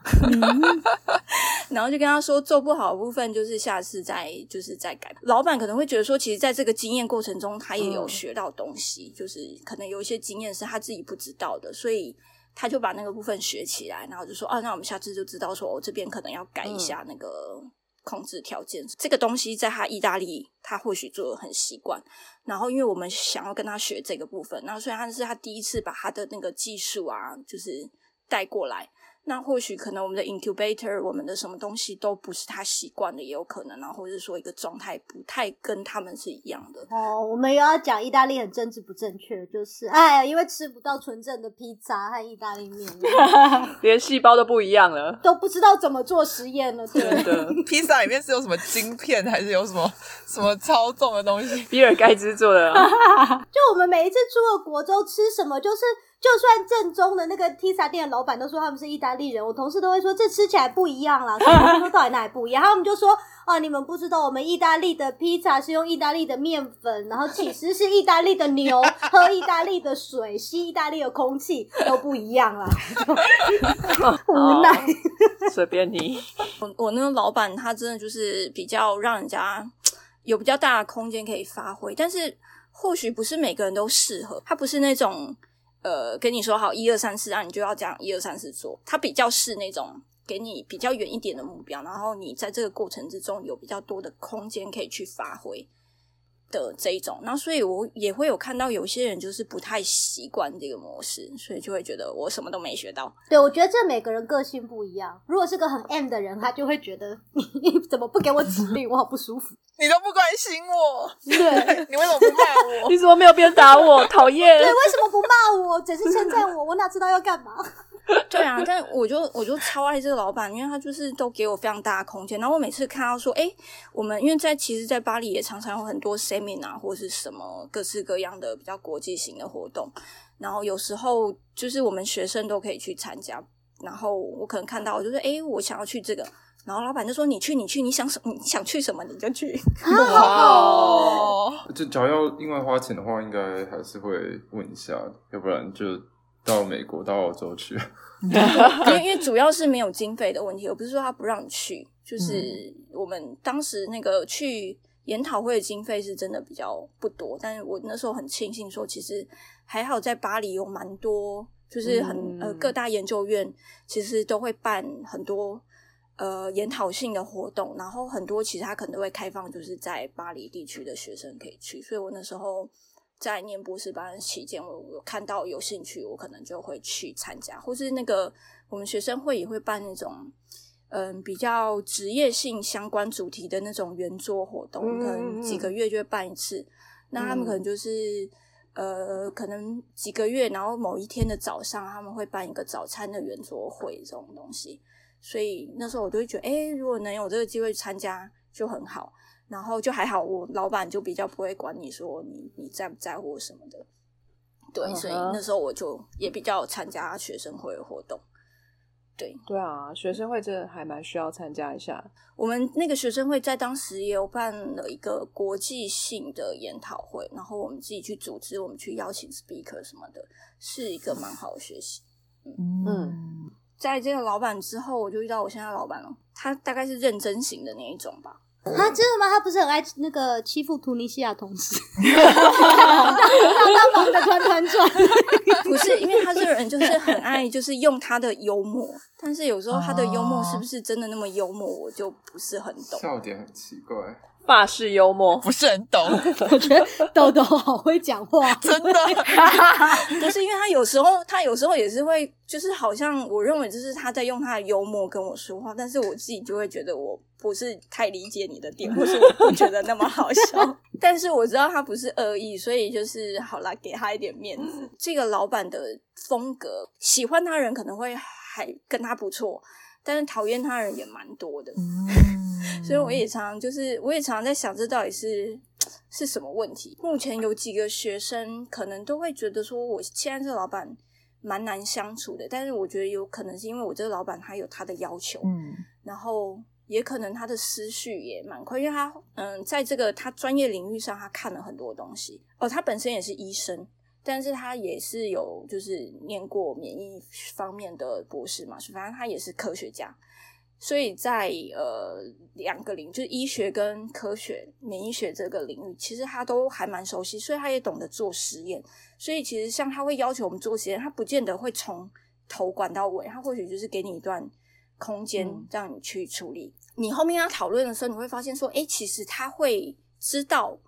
Speaker 1: 然后就跟他说，做不好的部分就是下次再就是再改。老板可能会觉得说，其实在这个经验过程中，他也有学到东西，就是可能有一些经验是他自己不知道的，所以他就把那个部分学起来，然后就说，啊，那我们下次就知道说，我、这边可能要改一下那个控制条件。这个东西在他意大利，他或许做的很习惯。然后，因为我们想要跟他学这个部分，然后虽然他是他第一次把他的那个技术啊，就是带过来。那或许可能我们的 incubator，我们的什么东西都不是他习惯的，也有可能啊，或者是说一个状态不太跟他们是一样的。
Speaker 4: 哦，我们又要讲意大利很政治不正确，就是哎，因为吃不到纯正的披萨和意大利面，
Speaker 3: 连细胞都不一样了。
Speaker 4: 都不知道怎么做实验了。对
Speaker 3: 真的，
Speaker 6: 披萨里面是有什么晶片，还是有什么什么超重的东西？
Speaker 3: 比尔盖茨做的啊，
Speaker 4: 就我们每一次出了国州吃什么，就是就算正宗的那个披萨店的老板都说他们是意大利人，我同事都会说这吃起来不一样啦。所以我说到底哪里不一样？他们就说哦，你们不知道，我们意大利的披萨是用意大利的面粉，然后起司是意大利的牛，喝意大利的水，吸意大利的空气都不一样啦。无奈。
Speaker 3: 随便你。
Speaker 1: 我我那个老板他真的就是比较让人家 有比较大的空间可以发挥，但是或许不是每个人都适合。他不是那种呃跟你说好一二三四，啊你就要这样一二三四做。他比较是那种给你比较远一点的目标，然后你在这个过程之中有比较多的空间可以去发挥。的这一种，那所以我也会有看到有些人就是不太习惯这个模式，所以就会觉得我什么都没学到。
Speaker 4: 对，我觉得这每个人个性不一样。如果是个很 M 的人，他就会觉得你怎么不给我指令，我好不舒服。
Speaker 6: 你都不关心我，
Speaker 4: 对
Speaker 6: 你为什么不骂我？
Speaker 3: 你怎么没有边打我？讨厌！
Speaker 4: 对，为什么不骂我，只是称赞我？我哪知道要干嘛？
Speaker 1: 对啊，但我就我就超爱这个老板，因为他就是都给我非常大的空间。然后我每次看到说，哎，我们因为在其实，在巴黎也常常有很多 seminar 或是什么各式各样的比较国际型的活动，然后有时候就是我们学生都可以去参加。然后我可能看到，我就说，哎，我想要去这个。然后老板就说：“你去，你去，你想什你想去什么你就去。
Speaker 6: 哦，
Speaker 7: 就只要要另外花钱的话，应该还是会问一下，要不然就到美国、到澳洲去。
Speaker 1: 因为因为主要是没有经费的问题，我不是说他不让你去，就是我们当时那个去研讨会的经费是真的比较不多，但是我那时候很庆幸说，其实还好在巴黎有蛮多，就是很、呃各大研究院其实都会办很多呃研讨性的活动，然后很多其实他可能都会开放，就是在巴黎地区的学生可以去，所以我那时候。在念博士班期间，我有看到有兴趣，我可能就会去参加，或是那个我们学生会也会办那种，嗯，比较职业性相关主题的那种圆桌活动，可能几个月就会办一次。那他们可能就是，呃，可能几个月，然后某一天的早上，他们会办一个早餐的圆桌会这种东西。所以那时候我就会觉得，哎，如果能有这个机会参加，就很好。然后就还好，我老板就比较不会管你说你你在不在乎什么的，对，所以那时候我就也比较参加学生会的活动，对
Speaker 3: 对啊，学生会真的还蛮需要参加一下。
Speaker 1: 我们那个学生会在当时也有办了一个国际性的研讨会，然后我们自己去组织，我们去邀请 speaker 什么的，是一个蛮好的学习。
Speaker 3: 嗯，
Speaker 1: 在这个老板之后，我就遇到我现在老板了，他大概是认真型的那一种吧。
Speaker 4: 他真的吗？他不是很爱那个欺负突尼西亚同事，大大忙的团团转。
Speaker 1: 不是，因为他这个人就是很爱，就是用他的幽默，但是有时候他的幽默是不是真的那么幽默，我就不是很懂。
Speaker 7: 笑点很奇怪，
Speaker 3: 法式幽默，
Speaker 6: 不是很懂，
Speaker 4: 我觉得豆豆好会讲话，
Speaker 6: 真的。
Speaker 1: 不是因为他有时候，他有时候也是会，就是好像我认为就是他在用他的幽默跟我说话，但是我自己就会觉得我不是太理解你的点，或是我不觉得那么好笑。但是我知道他不是恶意，所以就是好啦，给他一点面子。这个老板的风格，喜欢他人可能会还跟他不错，但是讨厌他人也蛮多的。所以我也常常就是，我也常常在想，这到底是是什么问题？目前有几个学生可能都会觉得说，我现在这个老板蛮难相处的，但是我觉得有可能是因为我这个老板他有他的要求，
Speaker 6: 嗯
Speaker 1: 然后也可能他的思绪也蛮快，因为他嗯，在这个他专业领域上，他看了很多东西哦，他本身也是医生。但是他也是有就是念过免疫方面的博士嘛，反正他也是科学家，所以在呃两个领域，就是医学跟科学、免疫学这个领域，其实他都还蛮熟悉，所以他也懂得做实验。所以其实像他会要求我们做实验，他不见得会从头管到尾，他或许就是给你一段空间
Speaker 3: 嗯
Speaker 1: 让你去处理。你后面要讨论的时候，你会发现说，诶，其实他会知道。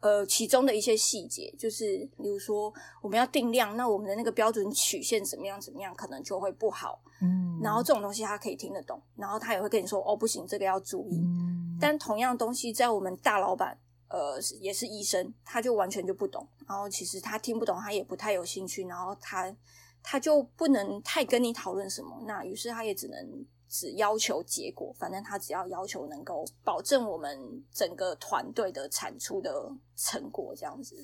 Speaker 1: 呃，其中的一些细节，就是比如说我们要定量，那我们的那个标准曲线怎么样怎么样，可能就会不好。
Speaker 6: 嗯
Speaker 1: 然后这种东西他可以听得懂，然后他也会跟你说，哦，不行，这个要注意。
Speaker 6: 嗯
Speaker 1: 但同样东西在我们大老板，呃，也是医生，他就完全就不懂，然后其实他听不懂，他也不太有兴趣，然后他他就不能太跟你讨论什么，那于是他也只能只要求结果，反正他只要要求能够保证我们整个团队的产出的成果这样子。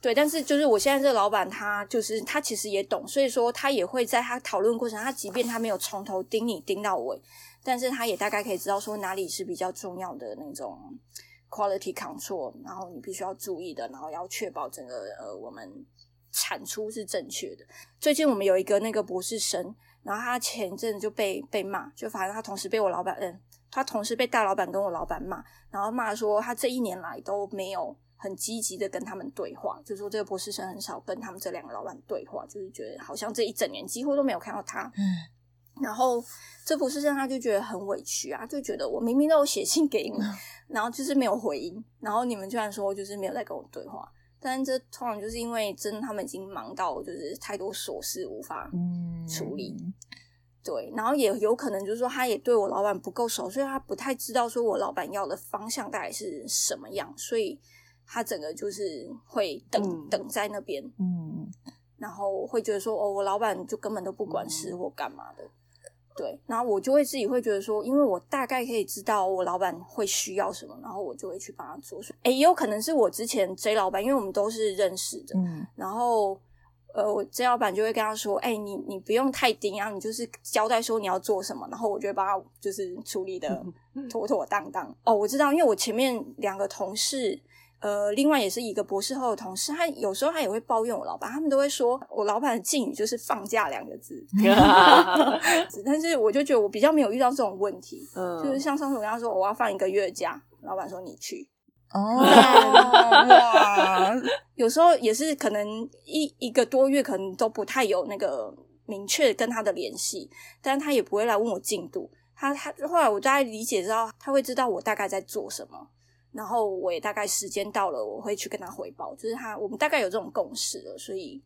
Speaker 1: 对，但是就是我现在这个老板，他就是他其实也懂，所以说他也会在他讨论过程，他即便他没有从头盯你盯到尾，但是他也大概可以知道说哪里是比较重要的那种 quality control，然后你必须要注意的，然后要确保整个呃我们产出是正确的。最近我们有一个那个博士生，然后他前一阵子就被被骂，就反正他同时被我老板，嗯，他同时被大老板跟我老板骂，然后骂说他这一年来都没有很积极的跟他们对话，就说这个博士生很少跟他们这两个老板对话，就是觉得好像这一整年几乎都没有看到他。嗯然后这博士生他就觉得很委屈啊，就觉得我明明都有写信给你，然后就是没有回音，然后你们居然说就是没有在跟我对话。但是这通常就是因为真的他们已经忙到就是太多琐事无法
Speaker 6: 嗯
Speaker 1: 处理，对，然后也有可能就是说他也对我老板不够熟，所以他不太知道说我老板要的方向大概是什么样，所以他整个就是会等、
Speaker 3: 嗯。
Speaker 1: 等在那边，
Speaker 6: 嗯
Speaker 1: 然后会觉得说哦，我老板就根本都不管事或干嘛的。对，然后我就会自己会觉得说，因为我大概可以知道我老板会需要什么，然后我就会去帮他做。哎，也有可能是我之前 J 老板，因为我们都是认识的，
Speaker 6: 嗯。
Speaker 1: 然后呃，我 J 老板就会跟他说：“哎、你你不用太盯啊，你就是交代说你要做什么，然后我就会帮他就是处理的 妥妥当当。”哦，我知道，因为我前面两个同事。呃，另外也是一个博士后的同事，他有时候他也会抱怨我老板，他们都会说我老板的敬语就是“放假”两个字，但是我就觉得我比较没有遇到这种问题，就是
Speaker 3: 嗯，
Speaker 1: 像上次我跟他说我要放一个月假，老板说你去，
Speaker 6: 哦哇，
Speaker 1: 有时候也是可能一一个多月，可能都不太有那个明确跟他的联系，但他也不会来问我进度。他他后来我大概理解知道，他会知道我大概在做什么，然后我也大概时间到了，我会去跟他汇报。就是他我们大概有这种共识了，所以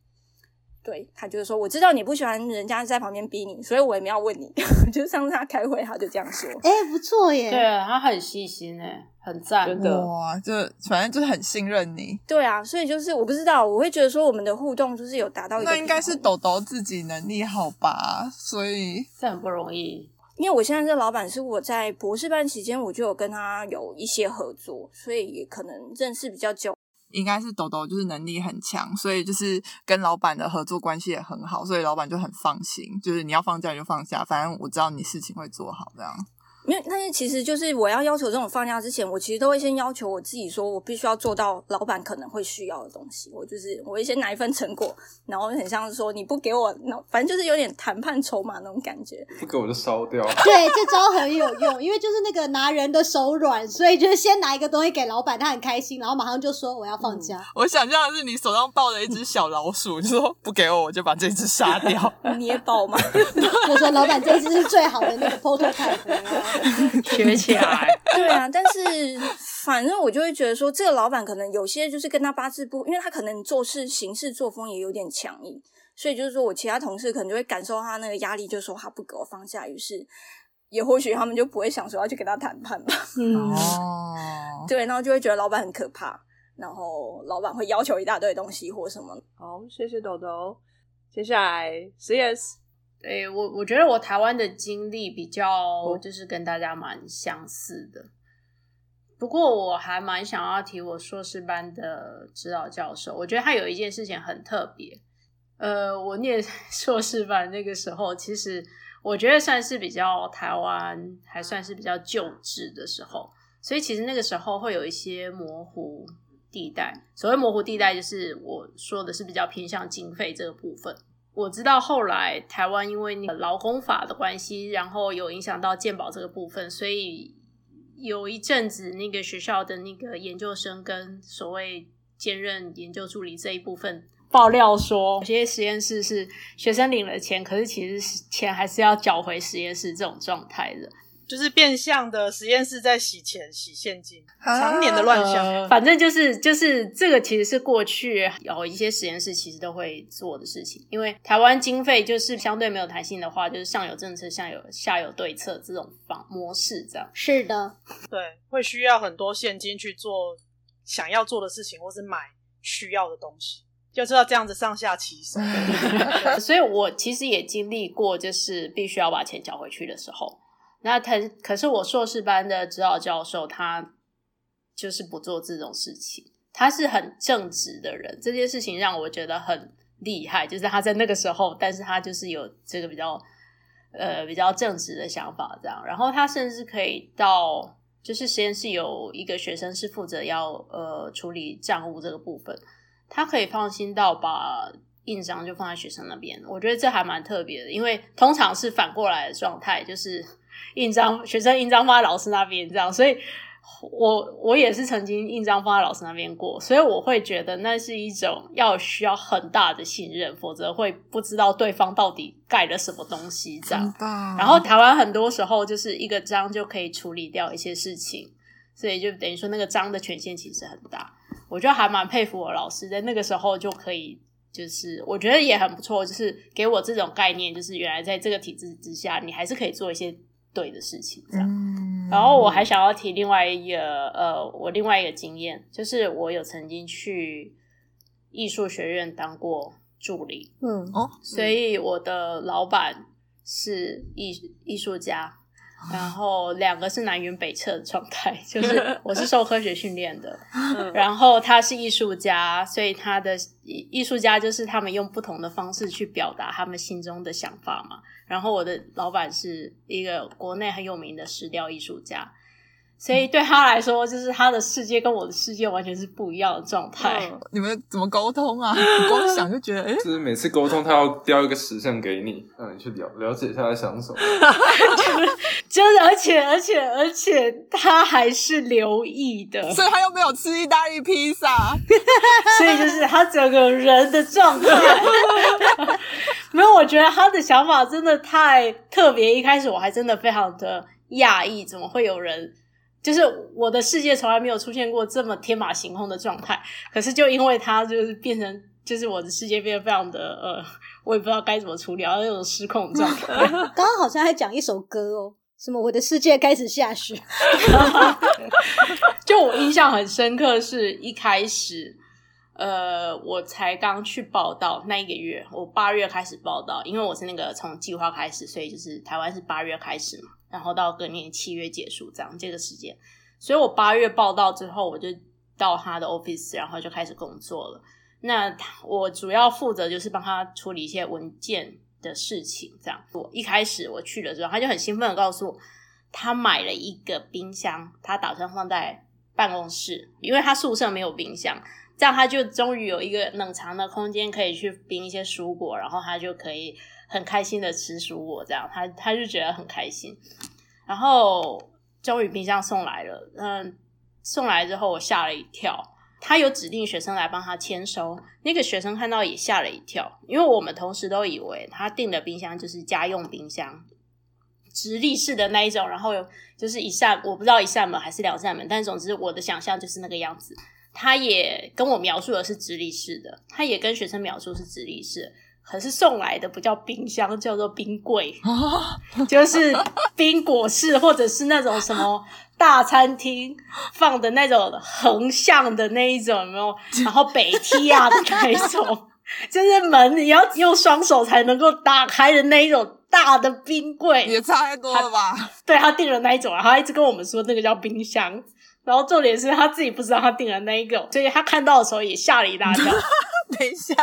Speaker 1: 对他就是说，我知道你不喜欢人家在旁边逼你，所以我也没有问你。就是上次他开会，他就这样说。
Speaker 4: 哎、不错耶。
Speaker 5: 对啊，他很细心哎，很赞。
Speaker 3: 真的
Speaker 6: 哇，就反正就是很信任你。
Speaker 1: 对啊，所以就是我不知道，我会觉得说我们的互动就是有达到一个
Speaker 6: 那应该是抖抖自己能力好吧，所以
Speaker 5: 这很不容易。
Speaker 1: 因为我现在这老板是我在博士班期间我就有跟他有一些合作，所以也可能认识比较久。
Speaker 6: 应该是豆豆就是能力很强，所以就是跟老板的合作关系也很好，所以老板就很放心，就是你要放假就放假，反正我知道你事情会做好这样。
Speaker 1: 因为但是其实就是我要要求这种放假之前，我其实都会先要求我自己，说我必须要做到老板可能会需要的东西。我就是我会先拿一份成果，然后很像是说你不给我，那反正就是有点谈判筹码那种感觉。
Speaker 7: 不给我就烧掉。
Speaker 4: 对，这招很有用，因为就是那个拿人的手软，所以就是先拿一个东西给老板，他很开心，然后马上就说我要放假。
Speaker 6: 我想象的是你手上抱着一只小老鼠，就说不给我我就把这只杀掉。
Speaker 1: 捏爆吗？
Speaker 4: 我说老板这一只是最好的那个 prototype，然后
Speaker 5: 学起来。
Speaker 1: 对啊，但是反正我就会觉得说，这个老板可能有些就是跟他八字不，因为他可能做事行事作风也有点强硬，所以就是说我其他同事可能就会感受他那个压力，就说他不给我放下，于是也或许他们就不会想说要去跟他谈判吧。
Speaker 4: 嗯，
Speaker 6: 哦，
Speaker 1: 对，然后就会觉得老板很可怕，然后老板会要求一大堆东西或什么。
Speaker 3: 好，谢谢豆豆。接下来 CS，
Speaker 5: 对我，我觉得我台湾的经历比较就是跟大家蛮相似的。不过我还蛮想要提我硕士班的指导教授，我觉得他有一件事情很特别。呃，我念 硕士班那个时候，其实我觉得算是比较台湾还算是比较旧制的时候，所以其实那个时候会有一些模糊地带。所谓模糊地带，就是我说的是比较偏向经费这个部分。我知道后来台湾因为那个劳工法的关系，然后有影响到健保这个部分，所以有一阵子那个学校的那个研究生跟所谓兼任研究助理这一部分爆料说，有些实验室是学生领了钱，可是其实是钱还是要缴回实验室这种状态的。
Speaker 8: 就是变相的实验室在洗钱、洗现金，常年的乱象。
Speaker 5: 呃反正就是就是这个其实是过去有一些实验室其实都会做的事情，因为台湾经费就是相对没有弹性的话，就是上有政策，下有下有对策这种方模式这样。
Speaker 4: 是的，
Speaker 8: 对，会需要很多现金去做想要做的事情，或是买需要的东西，就是要这样子上下其手。
Speaker 5: 所以我其实也经历过，就是必须要把钱缴回去的时候。那他可是我硕士班的指导教授，他就是不做这种事情，他是很正直的人。这件事情让我觉得很厉害，就是他在那个时候，但是他就是有这个比较呃比较正直的想法，这样。然后他甚至可以到，就是实验室有一个学生是负责要呃处理账务这个部分，他可以放心到把印章就放在学生那边。我觉得这还蛮特别的，因为通常是反过来的状态，就是印章学生印章放在老师那边这样，所以。我我也是曾经印章放在老师那边过，所以我会觉得那是一种要需要很大的信任，否则会不知道对方到底盖了什么东西这样。然后台湾很多时候就是一个章就可以处理掉一些事情，所以就等于说那个章的权限其实很大。我觉得还蛮佩服我老师在那个时候就可以，就是我觉得也很不错，就是给我这种概念，就是原来在这个体制之下，你还是可以做一些对的事情这样。
Speaker 6: 嗯
Speaker 5: 然后我还想要提另外一个呃，我另外一个经验，就是我有曾经去艺术学院当过助理，
Speaker 4: 嗯，
Speaker 6: 哦，
Speaker 5: 所以我的老板是艺艺术家，然后两个是南辕北辙的状态，就是 我是受科学训练的，然后他是艺术家，所以他的艺艺术家就是他们用不同的方式去表达他们心中的想法嘛。然后我的老板是一个国内很有名的石雕艺术家，所以对他来说，就是他的世界跟我的世界完全是不一样的状态。
Speaker 6: 你们怎么沟通啊？你光想就觉得，哎、
Speaker 7: 就是每次沟通，他要雕一个石像给你，让你去了了解一下他在想什么。
Speaker 5: 就是而且而且而且他还是留意的，
Speaker 6: 所以他又没有吃意大利披萨，
Speaker 5: 所以就是他整个人的状态。没有，我觉得他的想法真的太特别。一开始我还真的非常的讶异，怎么会有人？就是我的世界从来没有出现过这么天马行空的状态，可是就因为他就是变成，就是我的世界变得非常的呃，我也不知道该怎么处理，然后那种失控状态。
Speaker 4: 刚刚好像还讲一首歌哦，什么我的世界开始下雪
Speaker 5: 就我印象很深刻，是一开始，呃，我才刚去报道那一个月，我八月开始报道，因为我是那个从计划开始，所以就是台湾是八月开始嘛，然后到隔年七月结束这样这个时间，所以我八月报道之后，我就到他的 office，然后就开始工作了。那我主要负责就是帮他处理一些文件的事情，这样。我一开始我去了之后，他就很兴奋的告诉我，他买了一个冰箱，他打算放在办公室，因为他宿舍没有冰箱，这样他就终于有一个冷藏的空间可以去冰一些蔬果，然后他就可以很开心的吃蔬果，这样他他就觉得很开心。然后终于冰箱送来了，嗯，送来之后我吓了一跳。他有指定学生来帮他签收，那个学生看到也吓了一跳，因为我们同时都以为他订的冰箱就是家用冰箱，直立式的那一种，然后有就是一扇我不知道一扇门还是两扇门，但总之我的想象就是那个样子。他也跟我描述的是直立式的，他也跟学生描述是直立式，可是送来的不叫冰箱，叫做冰柜，就是冰果室或者是那种什么大餐厅放的那种横向的那一种，有没有？然后北梯啊的那一种，就是门你要用双手才能够打开的那一种大的冰柜，
Speaker 6: 也差太多了吧？
Speaker 5: 对他订了那一种，然后他一直跟我们说那个叫冰箱。然后重点是他自己不知道他订了那一个，所以他看到的时候也吓了一大跳。
Speaker 6: 等一下，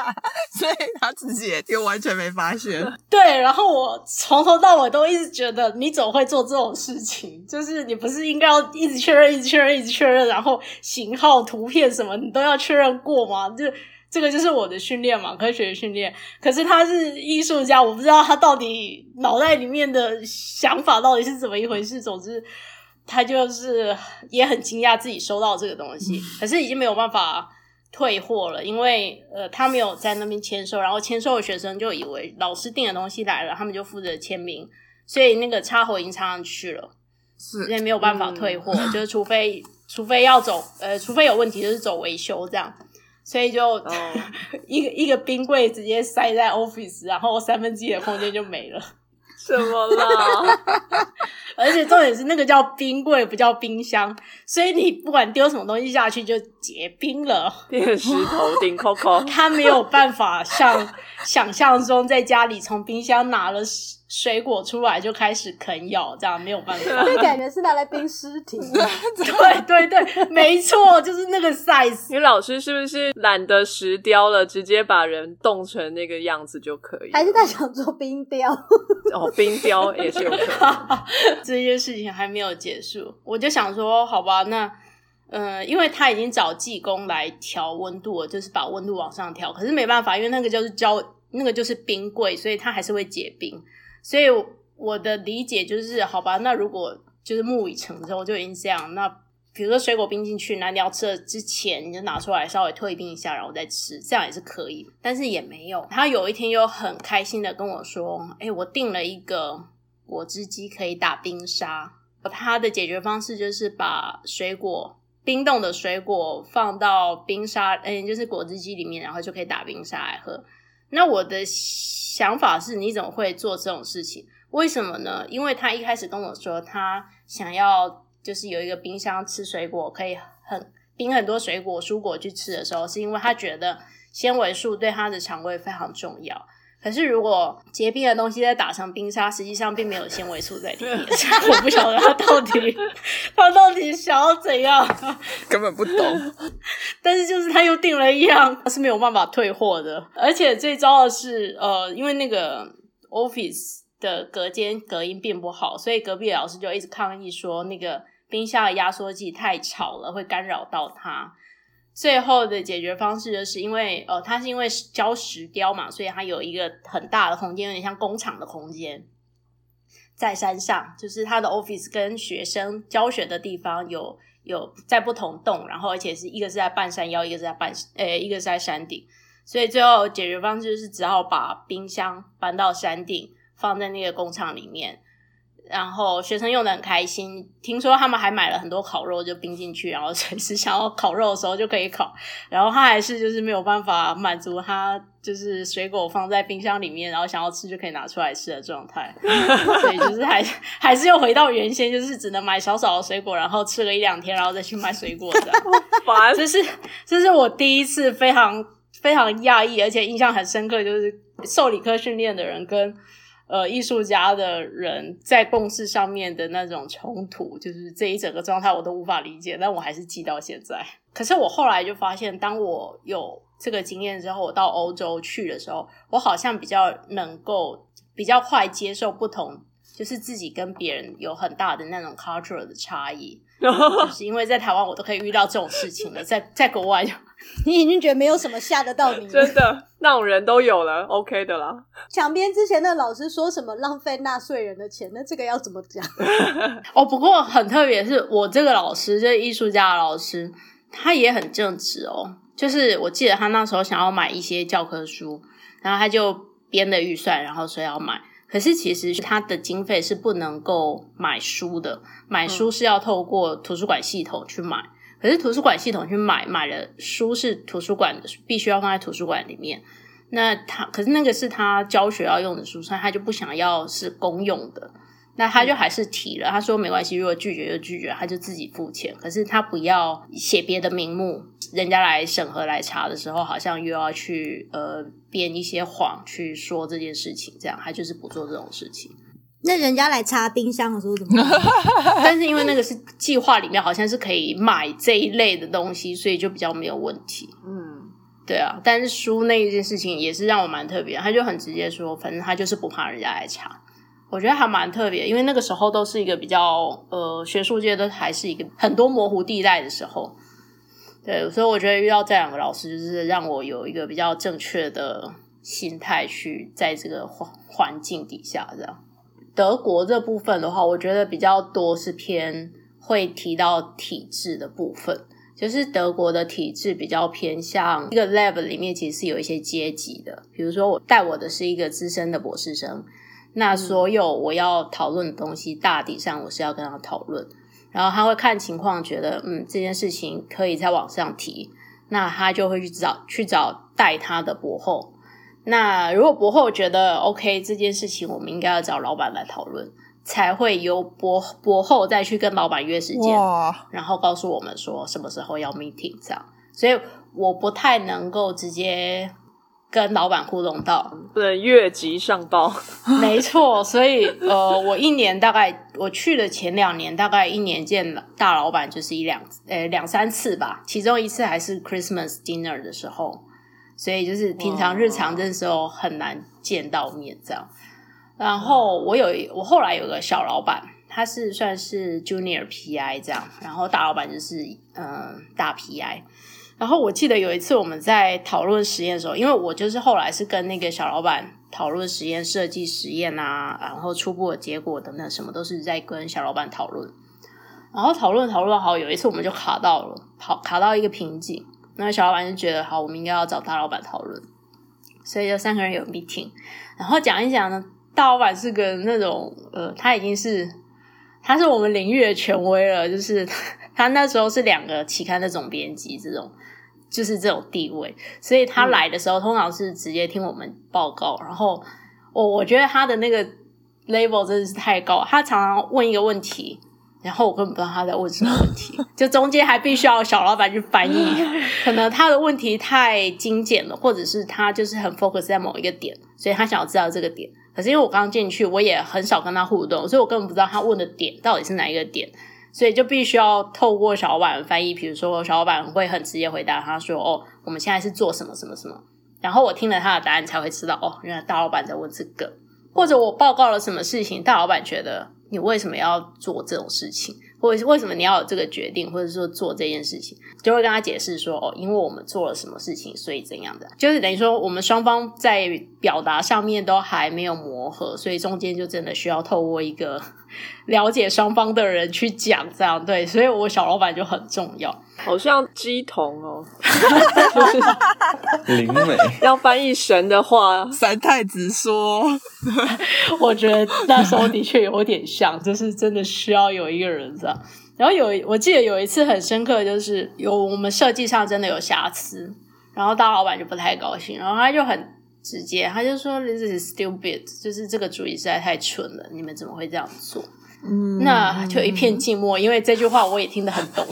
Speaker 6: 所以他自己也就完全没发现。
Speaker 5: 对，然后我从头到尾都一直觉得你总会做这种事情，就是你不是应该要一直确认、一直确认、一直确认，然后型号、图片什么你都要确认过吗？就这个就是我的训练嘛，科学训练。可是他是艺术家，我不知道他到底脑袋里面的想法到底是怎么一回事。总之。他就是也很惊讶自己收到这个东西，可是已经没有办法退货了，因为呃他没有在那边签收，然后签收的学生就以为老师订的东西来了，他们就负责签名，所以那个插头已经插上去了，
Speaker 6: 是
Speaker 5: 所以没有办法退货，就是除非除非要走呃除非有问题就是走维修这样，所以就 一个一个冰柜直接塞在 office，然后三分之一的空间就没了。
Speaker 3: 什么啦？
Speaker 5: 而且重点是那个叫冰柜，不叫冰箱，所以你不管丢什么东西下去就结冰了，
Speaker 3: 变石头顶 Coco。
Speaker 5: 他没有办法像想象中在家里从冰箱拿了水果出来就开始啃咬，这样没有办法。
Speaker 4: 那感觉是拿来冰尸体。
Speaker 5: 对对对，没错，就是那个 size。
Speaker 3: 你老师是不是懒得石雕了，直接把人冻成那个样子就可以？
Speaker 4: 还是他想做冰雕？
Speaker 3: 哦，冰雕也是有可能。
Speaker 5: 这件事情还没有结束，我就想说，好吧，那嗯、呃因为他已经找技工来调温度了，就是把温度往上调，可是没办法，因为那个就是胶，那个就是冰柜，所以它还是会结冰。所以我的理解就是，好吧，那如果就是木已成舟就已经这样，那比如说水果冰进去，那你要吃了之前你就拿出来稍微退冰一下，然后再吃，这样也是可以。但是也没有，他有一天又很开心的跟我说：“哎、我订了一个果汁机，可以打冰沙。”他的解决方式就是把水果冰冻的水果放到冰沙，嗯，就是果汁机里面，然后就可以打冰沙来喝。那我的想法是，你怎么会做这种事情？为什么呢？因为他一开始跟我说，他想要就是有一个冰箱吃水果，可以很冰很多水果、蔬果去吃的时候，是因为他觉得纤维素对他的肠胃非常重要。可是如果结冰的东西再打成冰沙，实际上并没有纤维素在里面，我不晓得他到底他到底想要怎样。
Speaker 6: 根本不懂。
Speaker 5: 但是就是他又订了一样，是没有办法退货的。而且最糟的是，呃，因为那个 Office 的隔间隔音并不好，所以隔壁的老师就一直抗议说，那个冰箱的压缩机太吵了，会干扰到他。最后的解决方式就是因为，呃，它是因为礁石雕嘛，所以它有一个很大的空间，有点像工厂的空间，在山上，就是他的 office 跟学生教学的地方有有在不同栋，然后而且是一个是在半山腰，一个是在半呃一个是在山顶，所以最后解决方式就是只好把冰箱搬到山顶，放在那个工厂里面。然后学生用的很开心，听说他们还买了很多烤肉，就冰进去，然后随时想要烤肉的时候就可以烤。然后他还是就是没有办法满足他，就是水果放在冰箱里面，然后想要吃就可以拿出来吃的状态。所以就是还还是又回到原先，就是只能买少少的水果，然后吃了一两天，然后再去买水果这样。
Speaker 3: 烦
Speaker 5: 这是这是我第一次非常非常讶异，而且印象很深刻，就是受理科训练的人跟呃艺术家的人在共事上面的那种冲突，就是这一整个状态我都无法理解，但我还是记到现在。可是我后来就发现，当我有这个经验之后，我到欧洲去的时候，我好像比较能够比较快接受不同，就是自己跟别人有很大的那种 cultural 的差异。就是因为在台湾我都可以遇到这种事情了，在在国外就
Speaker 4: 你已经觉得没有什么吓得到你了。
Speaker 3: 真的那种人都有了，OK 的啦。
Speaker 4: 墙边之前那老师说什么浪费纳税人的钱，那这个要怎么讲？
Speaker 5: 哦，不过很特别，是我这个老师，这个艺术家的老师，他也很正直哦。就是我记得他那时候想要买一些教科书，然后他就编的预算，然后说要买。可是其实它的经费是不能够买书的，买书是要透过图书馆系统去买。可是图书馆系统去买买了书是图书馆，必须要放在图书馆里面。那他可是那个是他教学要用的书，所以他就不想要是公用的。那他就还是提了，他说没关系，如果拒绝就拒绝，他就自己付钱。可是他不要写别的名目，人家来审核来查的时候，好像又要去呃编一些谎去说这件事情，这样他就是不做这种事情。
Speaker 4: 那人家来查冰箱的时候怎么办？
Speaker 5: 但是因为那个是计划里面好像是可以买这一类的东西，所以就比较没有问题。
Speaker 3: 嗯，
Speaker 5: 对啊，但是书那一件事情也是让我蛮特别，他就很直接说，反正他就是不怕人家来查。我觉得还蛮特别，因为那个时候都是一个比较呃学术界都还是一个很多模糊地带的时候。对，所以我觉得遇到这两个老师，就是让我有一个比较正确的心态去在这个环环境底下这样。德国这部分的话，我觉得比较多是偏会提到体制的部分，就是德国的体制比较偏向一个 lab 里面其实是有一些阶级的，比如说我带我的是一个资深的博士生，那所有我要讨论的东西，大体上我是要跟他讨论，然后他会看情况，觉得嗯这件事情可以在网上提，那他就会去找去找带他的博后。那如果博后觉得 OK 这件事情，我们应该要找老板来讨论，才会由博博后再去跟老板约时间，然后告诉我们说什么时候要 meeting 这样。所以我不太能够直接跟老板互动到，
Speaker 3: 不能越级上报。
Speaker 5: 没错。所以呃，我一年大概我去的前两年，大概一年见大老板就是一两呃两三次吧，其中一次还是 Christmas dinner 的时候。所以就是平常日常的时候很难见到面这样。然后我有我后来有个小老板，他是算是 junior PI 这样，然后大老板就是嗯大 PI。然后我记得有一次我们在讨论实验的时候，因为我就是后来是跟那个小老板讨论实验设计、实验啊，然后初步的结果等等什么都是在跟小老板讨论。然后讨论讨论好，有一次我们就卡到了，好卡到一个瓶颈。那小老板就觉得好，我们应该要找大老板讨论，所以就三个人有 meeting，然后讲一讲呢。大老板是个那种呃，他已经是他是我们领域的权威了，就是他那时候是两个期刊的总编辑，这种就是这种地位，所以他来的时候通常是直接听我们报告。然后我我觉得他的那个 level 真的是太高，他常常问一个问题。然后我根本不知道他在问什么问题，就中间还必须要小老板去翻译，可能他的问题太精简了，或者是他就是很 focus 在某一个点，所以他想要知道这个点。可是因为我刚进去，我也很少跟他互动，所以我根本不知道他问的点到底是哪一个点，所以就必须要透过小老板翻译。比如说小老板会很直接回答他说：“哦，我们现在是做什么什么什么。”然后我听了他的答案才会知道，哦，原来大老板在问这个，或者我报告了什么事情，大老板觉得。你为什么要做这种事情，或者是为什么你要有这个决定，或者说做这件事情，就会跟他解释说，哦，因为我们做了什么事情，所以怎样的，就是等于说我们双方在表达上面都还没有磨合，所以中间就真的需要透过一个了解双方的人去讲，这样对，所以我小老板就很重要。
Speaker 3: 好像鸡同哦，
Speaker 7: 灵美
Speaker 3: 要翻译神的话，
Speaker 6: 三太子说，
Speaker 5: 我觉得那时候的确有点像，就是真的需要有一个人这样。然后有我记得有一次很深刻，就是有我们设计上真的有瑕疵，然后大老板就不太高兴，然后他就很直接，他就说 “This is stupid”，就是这个主意实在太蠢了，你们怎么会这样做？嗯那就一片静默，因为这句话我也听得很懂。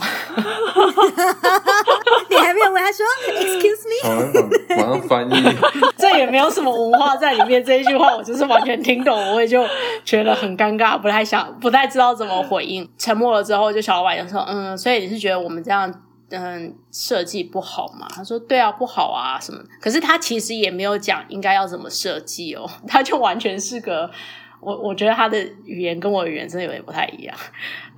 Speaker 4: 你还没有问他说 “Excuse me”，
Speaker 7: 马上翻译。
Speaker 5: 这也没有什么文化在里面。这一句话我就是完全听懂，我也就觉得很尴尬，不太想，不太知道怎么回应。沉默了之后，就小老板就说：“嗯，所以你是觉得我们这样嗯设计不好嘛？”他说：“对啊，不好啊，什么？可是他其实也没有讲应该要怎么设计哦，他就完全是个。”我我觉得他的语言跟我语言真的有点不太一样，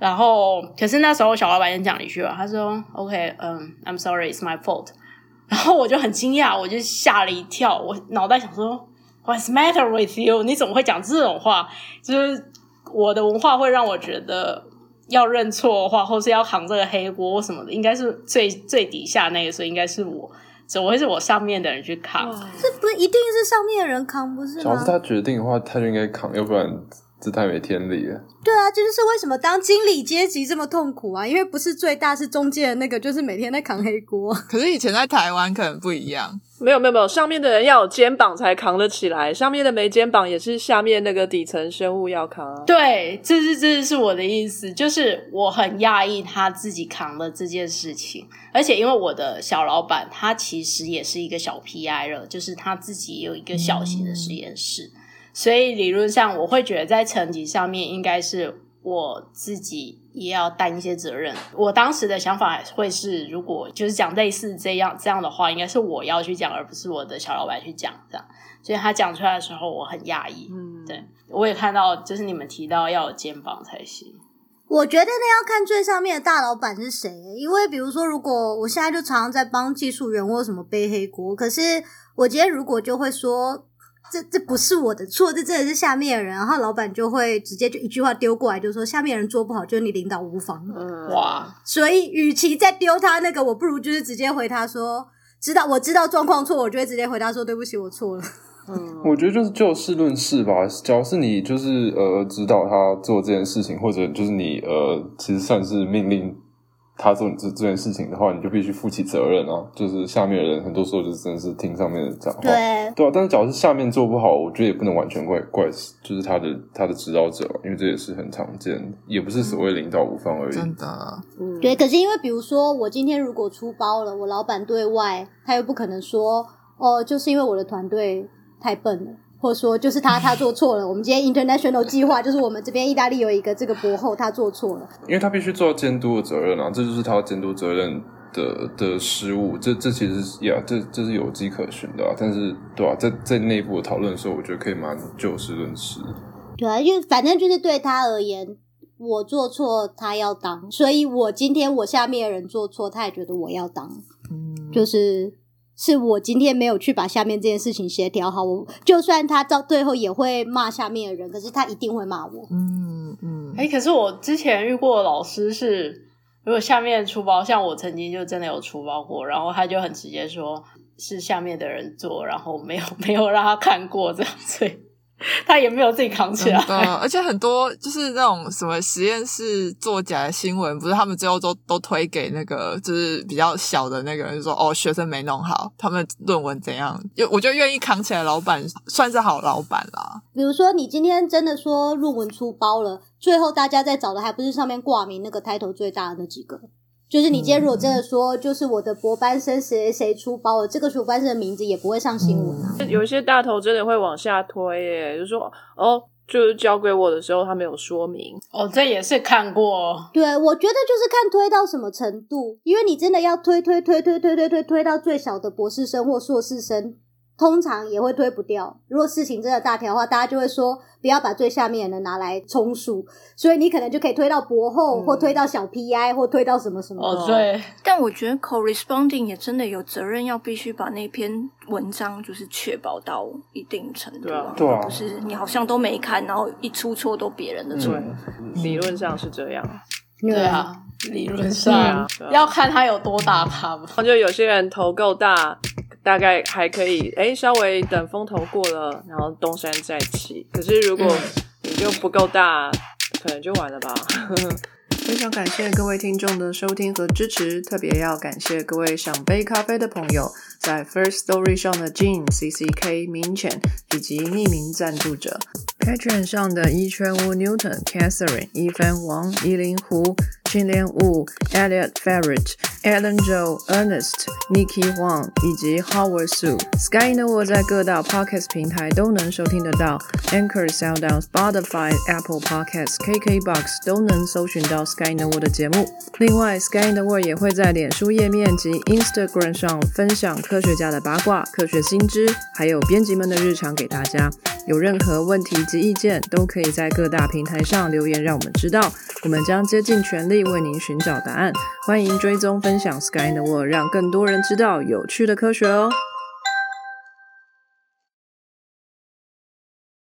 Speaker 5: 然后可是那时候小老板先讲了一句话，他说：“OK，嗯，I'm sorry, it's my fault。”然后我就很惊讶，我就吓了一跳，我脑袋想说：“What's matter with you？你怎么会讲这种话？就是我的文化会让我觉得要认错的话，或是要扛这个黑锅什么的，应该是最最底下那个，所以应该是我。”怎么会是我上面的人去扛？
Speaker 4: 这不是一定是上面的人扛，不是吗
Speaker 7: 假如是？他决定的话，他就应该扛，要不然这太没天理了。
Speaker 4: 对啊，这就是为什么当经理阶级这么痛苦啊，因为不是最大，是中间的那个，就是每天在扛黑锅。
Speaker 6: 可是以前在台湾可能不一样，
Speaker 3: 没有没有没有，上面的人要有肩膀才扛得起来，上面的没肩膀也是下面那个底层生物要扛啊。
Speaker 5: 对，这是这是我的意思，就是我很讶异他自己扛了这件事情，而且因为我的小老板他其实也是一个小 PI 了，就是他自己有一个小型的实验室，所以理论上我会觉得在成绩上面应该是我自己也要担一些责任。我当时的想法会是，如果就是讲类似这样这样的话，应该是我要去讲，而不是我的小老板去讲这样。所以他讲出来的时候，我很讶异。
Speaker 3: 嗯，
Speaker 5: 对，我也看到，就是你们提到要有肩膀才行。
Speaker 4: 我觉得那要看最上面的大老板是谁，因为比如说，如果我现在就常常在帮技术员或什么背黑锅，可是我今天如果就会说。这这不是我的错，这真的是下面的人，然后老板就会直接就一句话丢过来，就说下面人做不好，就是你领导无方。
Speaker 3: 嗯，
Speaker 5: 哇，
Speaker 4: 所以，与其再丢他那个，我不如就是直接回他说，知道我知道状况错，我就会直接回他说对不起，我错了。
Speaker 3: 嗯，
Speaker 7: 我觉得就是就事论事吧。假如是你就是呃指导他做这件事情，或者就是你呃其实算是命令他做这这件事情的话，你就必须负起责任啊。就是下面的人很多时候就真的是听上面的讲话，
Speaker 4: 对，
Speaker 7: 对啊。但是假如是下面做不好，我觉得也不能完全怪怪就是他的他的指导者，因为这也是很常见，也不是所谓领导无方而已。
Speaker 6: 真的。
Speaker 3: 嗯
Speaker 4: 对，可是因为比如说我今天如果出包了，我老板对外他又不可能说哦，就是因为我的团队太笨了。或者说，就是他他做错了。我们今天 international 计划就是我们这边意大利有一个这个博后，他做错了。
Speaker 7: 因为他必须做到监督的责任啊，这就是他监督责任的的失误。这这其实是呀，这这是有迹可循的、啊。但是对啊，在在内部的讨论的时候，我觉得可以蛮就事论事。
Speaker 4: 对啊，因为反正就是对他而言，我做错他要当，所以我今天我下面的人做错，他也觉得我要当，
Speaker 6: 嗯，
Speaker 4: 就是是我今天没有去把下面这件事情协调好，我就算他到最后也会骂下面的人，可是他一定会骂我。
Speaker 6: 嗯嗯，
Speaker 5: 哎、可是我之前遇过的老师是，如果下面出包，像我曾经就真的有出包过，然后他就很直接说是下面的人做，然后没有没有让他看过这样，所以 他也没有自己扛起来。
Speaker 6: 对，而且很多就是那种什么实验室作假的新闻，不是他们最后都都推给那个就是比较小的那个人，就说哦学生没弄好，他们论文怎样，就我就愿意扛起来，老板算是好老板啦。
Speaker 4: 比如说，你今天真的说论文出包了，最后大家在找的还不是上面挂名那个 title 最大的那几个？就是你今天如果真的说，就是我的博班生谁谁出包了，这个博班生的名字也不会上新闻啊。
Speaker 3: 有一些大头真的会往下推耶，就说哦，就是交给我的时候他没有说明，
Speaker 5: 哦，这也是看过。
Speaker 4: 对，我觉得就是看推到什么程度，因为你真的要推推推推推推推推到最小的博士生或硕士生，通常也会推不掉。如果事情真的大条的话，大家就会说不要把最下面的人拿来充数，所以你可能就可以推到博后，或推到小 PI，或推到什么什么。
Speaker 5: 哦，对，
Speaker 1: 但我觉得 corresponding 也真的有责任，要必须把那篇文章就是确保到一定程度
Speaker 3: 对啊
Speaker 7: 对啊
Speaker 1: 不是你好像都没看，然后一出错都别人的错。
Speaker 3: 对，理论上是这样。
Speaker 5: 对啊，理论上要看他有多大咖吧。
Speaker 3: 就有些人头够大，大概还可以，哎，稍微等风头过了，然后东山再起。可是如果你就不够大，可能就完了吧。非常感谢各位听众的收听和支持，特别要感谢各位想杯咖啡的朋友，在 First Story 上的 Jean、CCK、明浅以及匿名赞助者。Patreon 上的一圈屋 Newton、Catherine、一帆王、依林湖、青莲雾、Elliot Ferret、Alan Joe、Ernest、Nikki Huang 以及 Howard Su。Sky in the World 在各大 Podcast 平台都能收听得到，Anchor、SoundOn、Spotify、Apple Podcasts、KKBox 都能搜寻到 Sky in the World 的节目。另外，Sky in the World 也会在脸书页面及 Instagram 上分享科学家的八卦、科学新知，还有编辑们的日常给大家。有任何问题及意见，都可以在各大平台上留言，让我们知道。我们将竭尽全力为您寻找答案。欢迎追踪分享 Sky in the World，让更多人知道有趣的科学哦。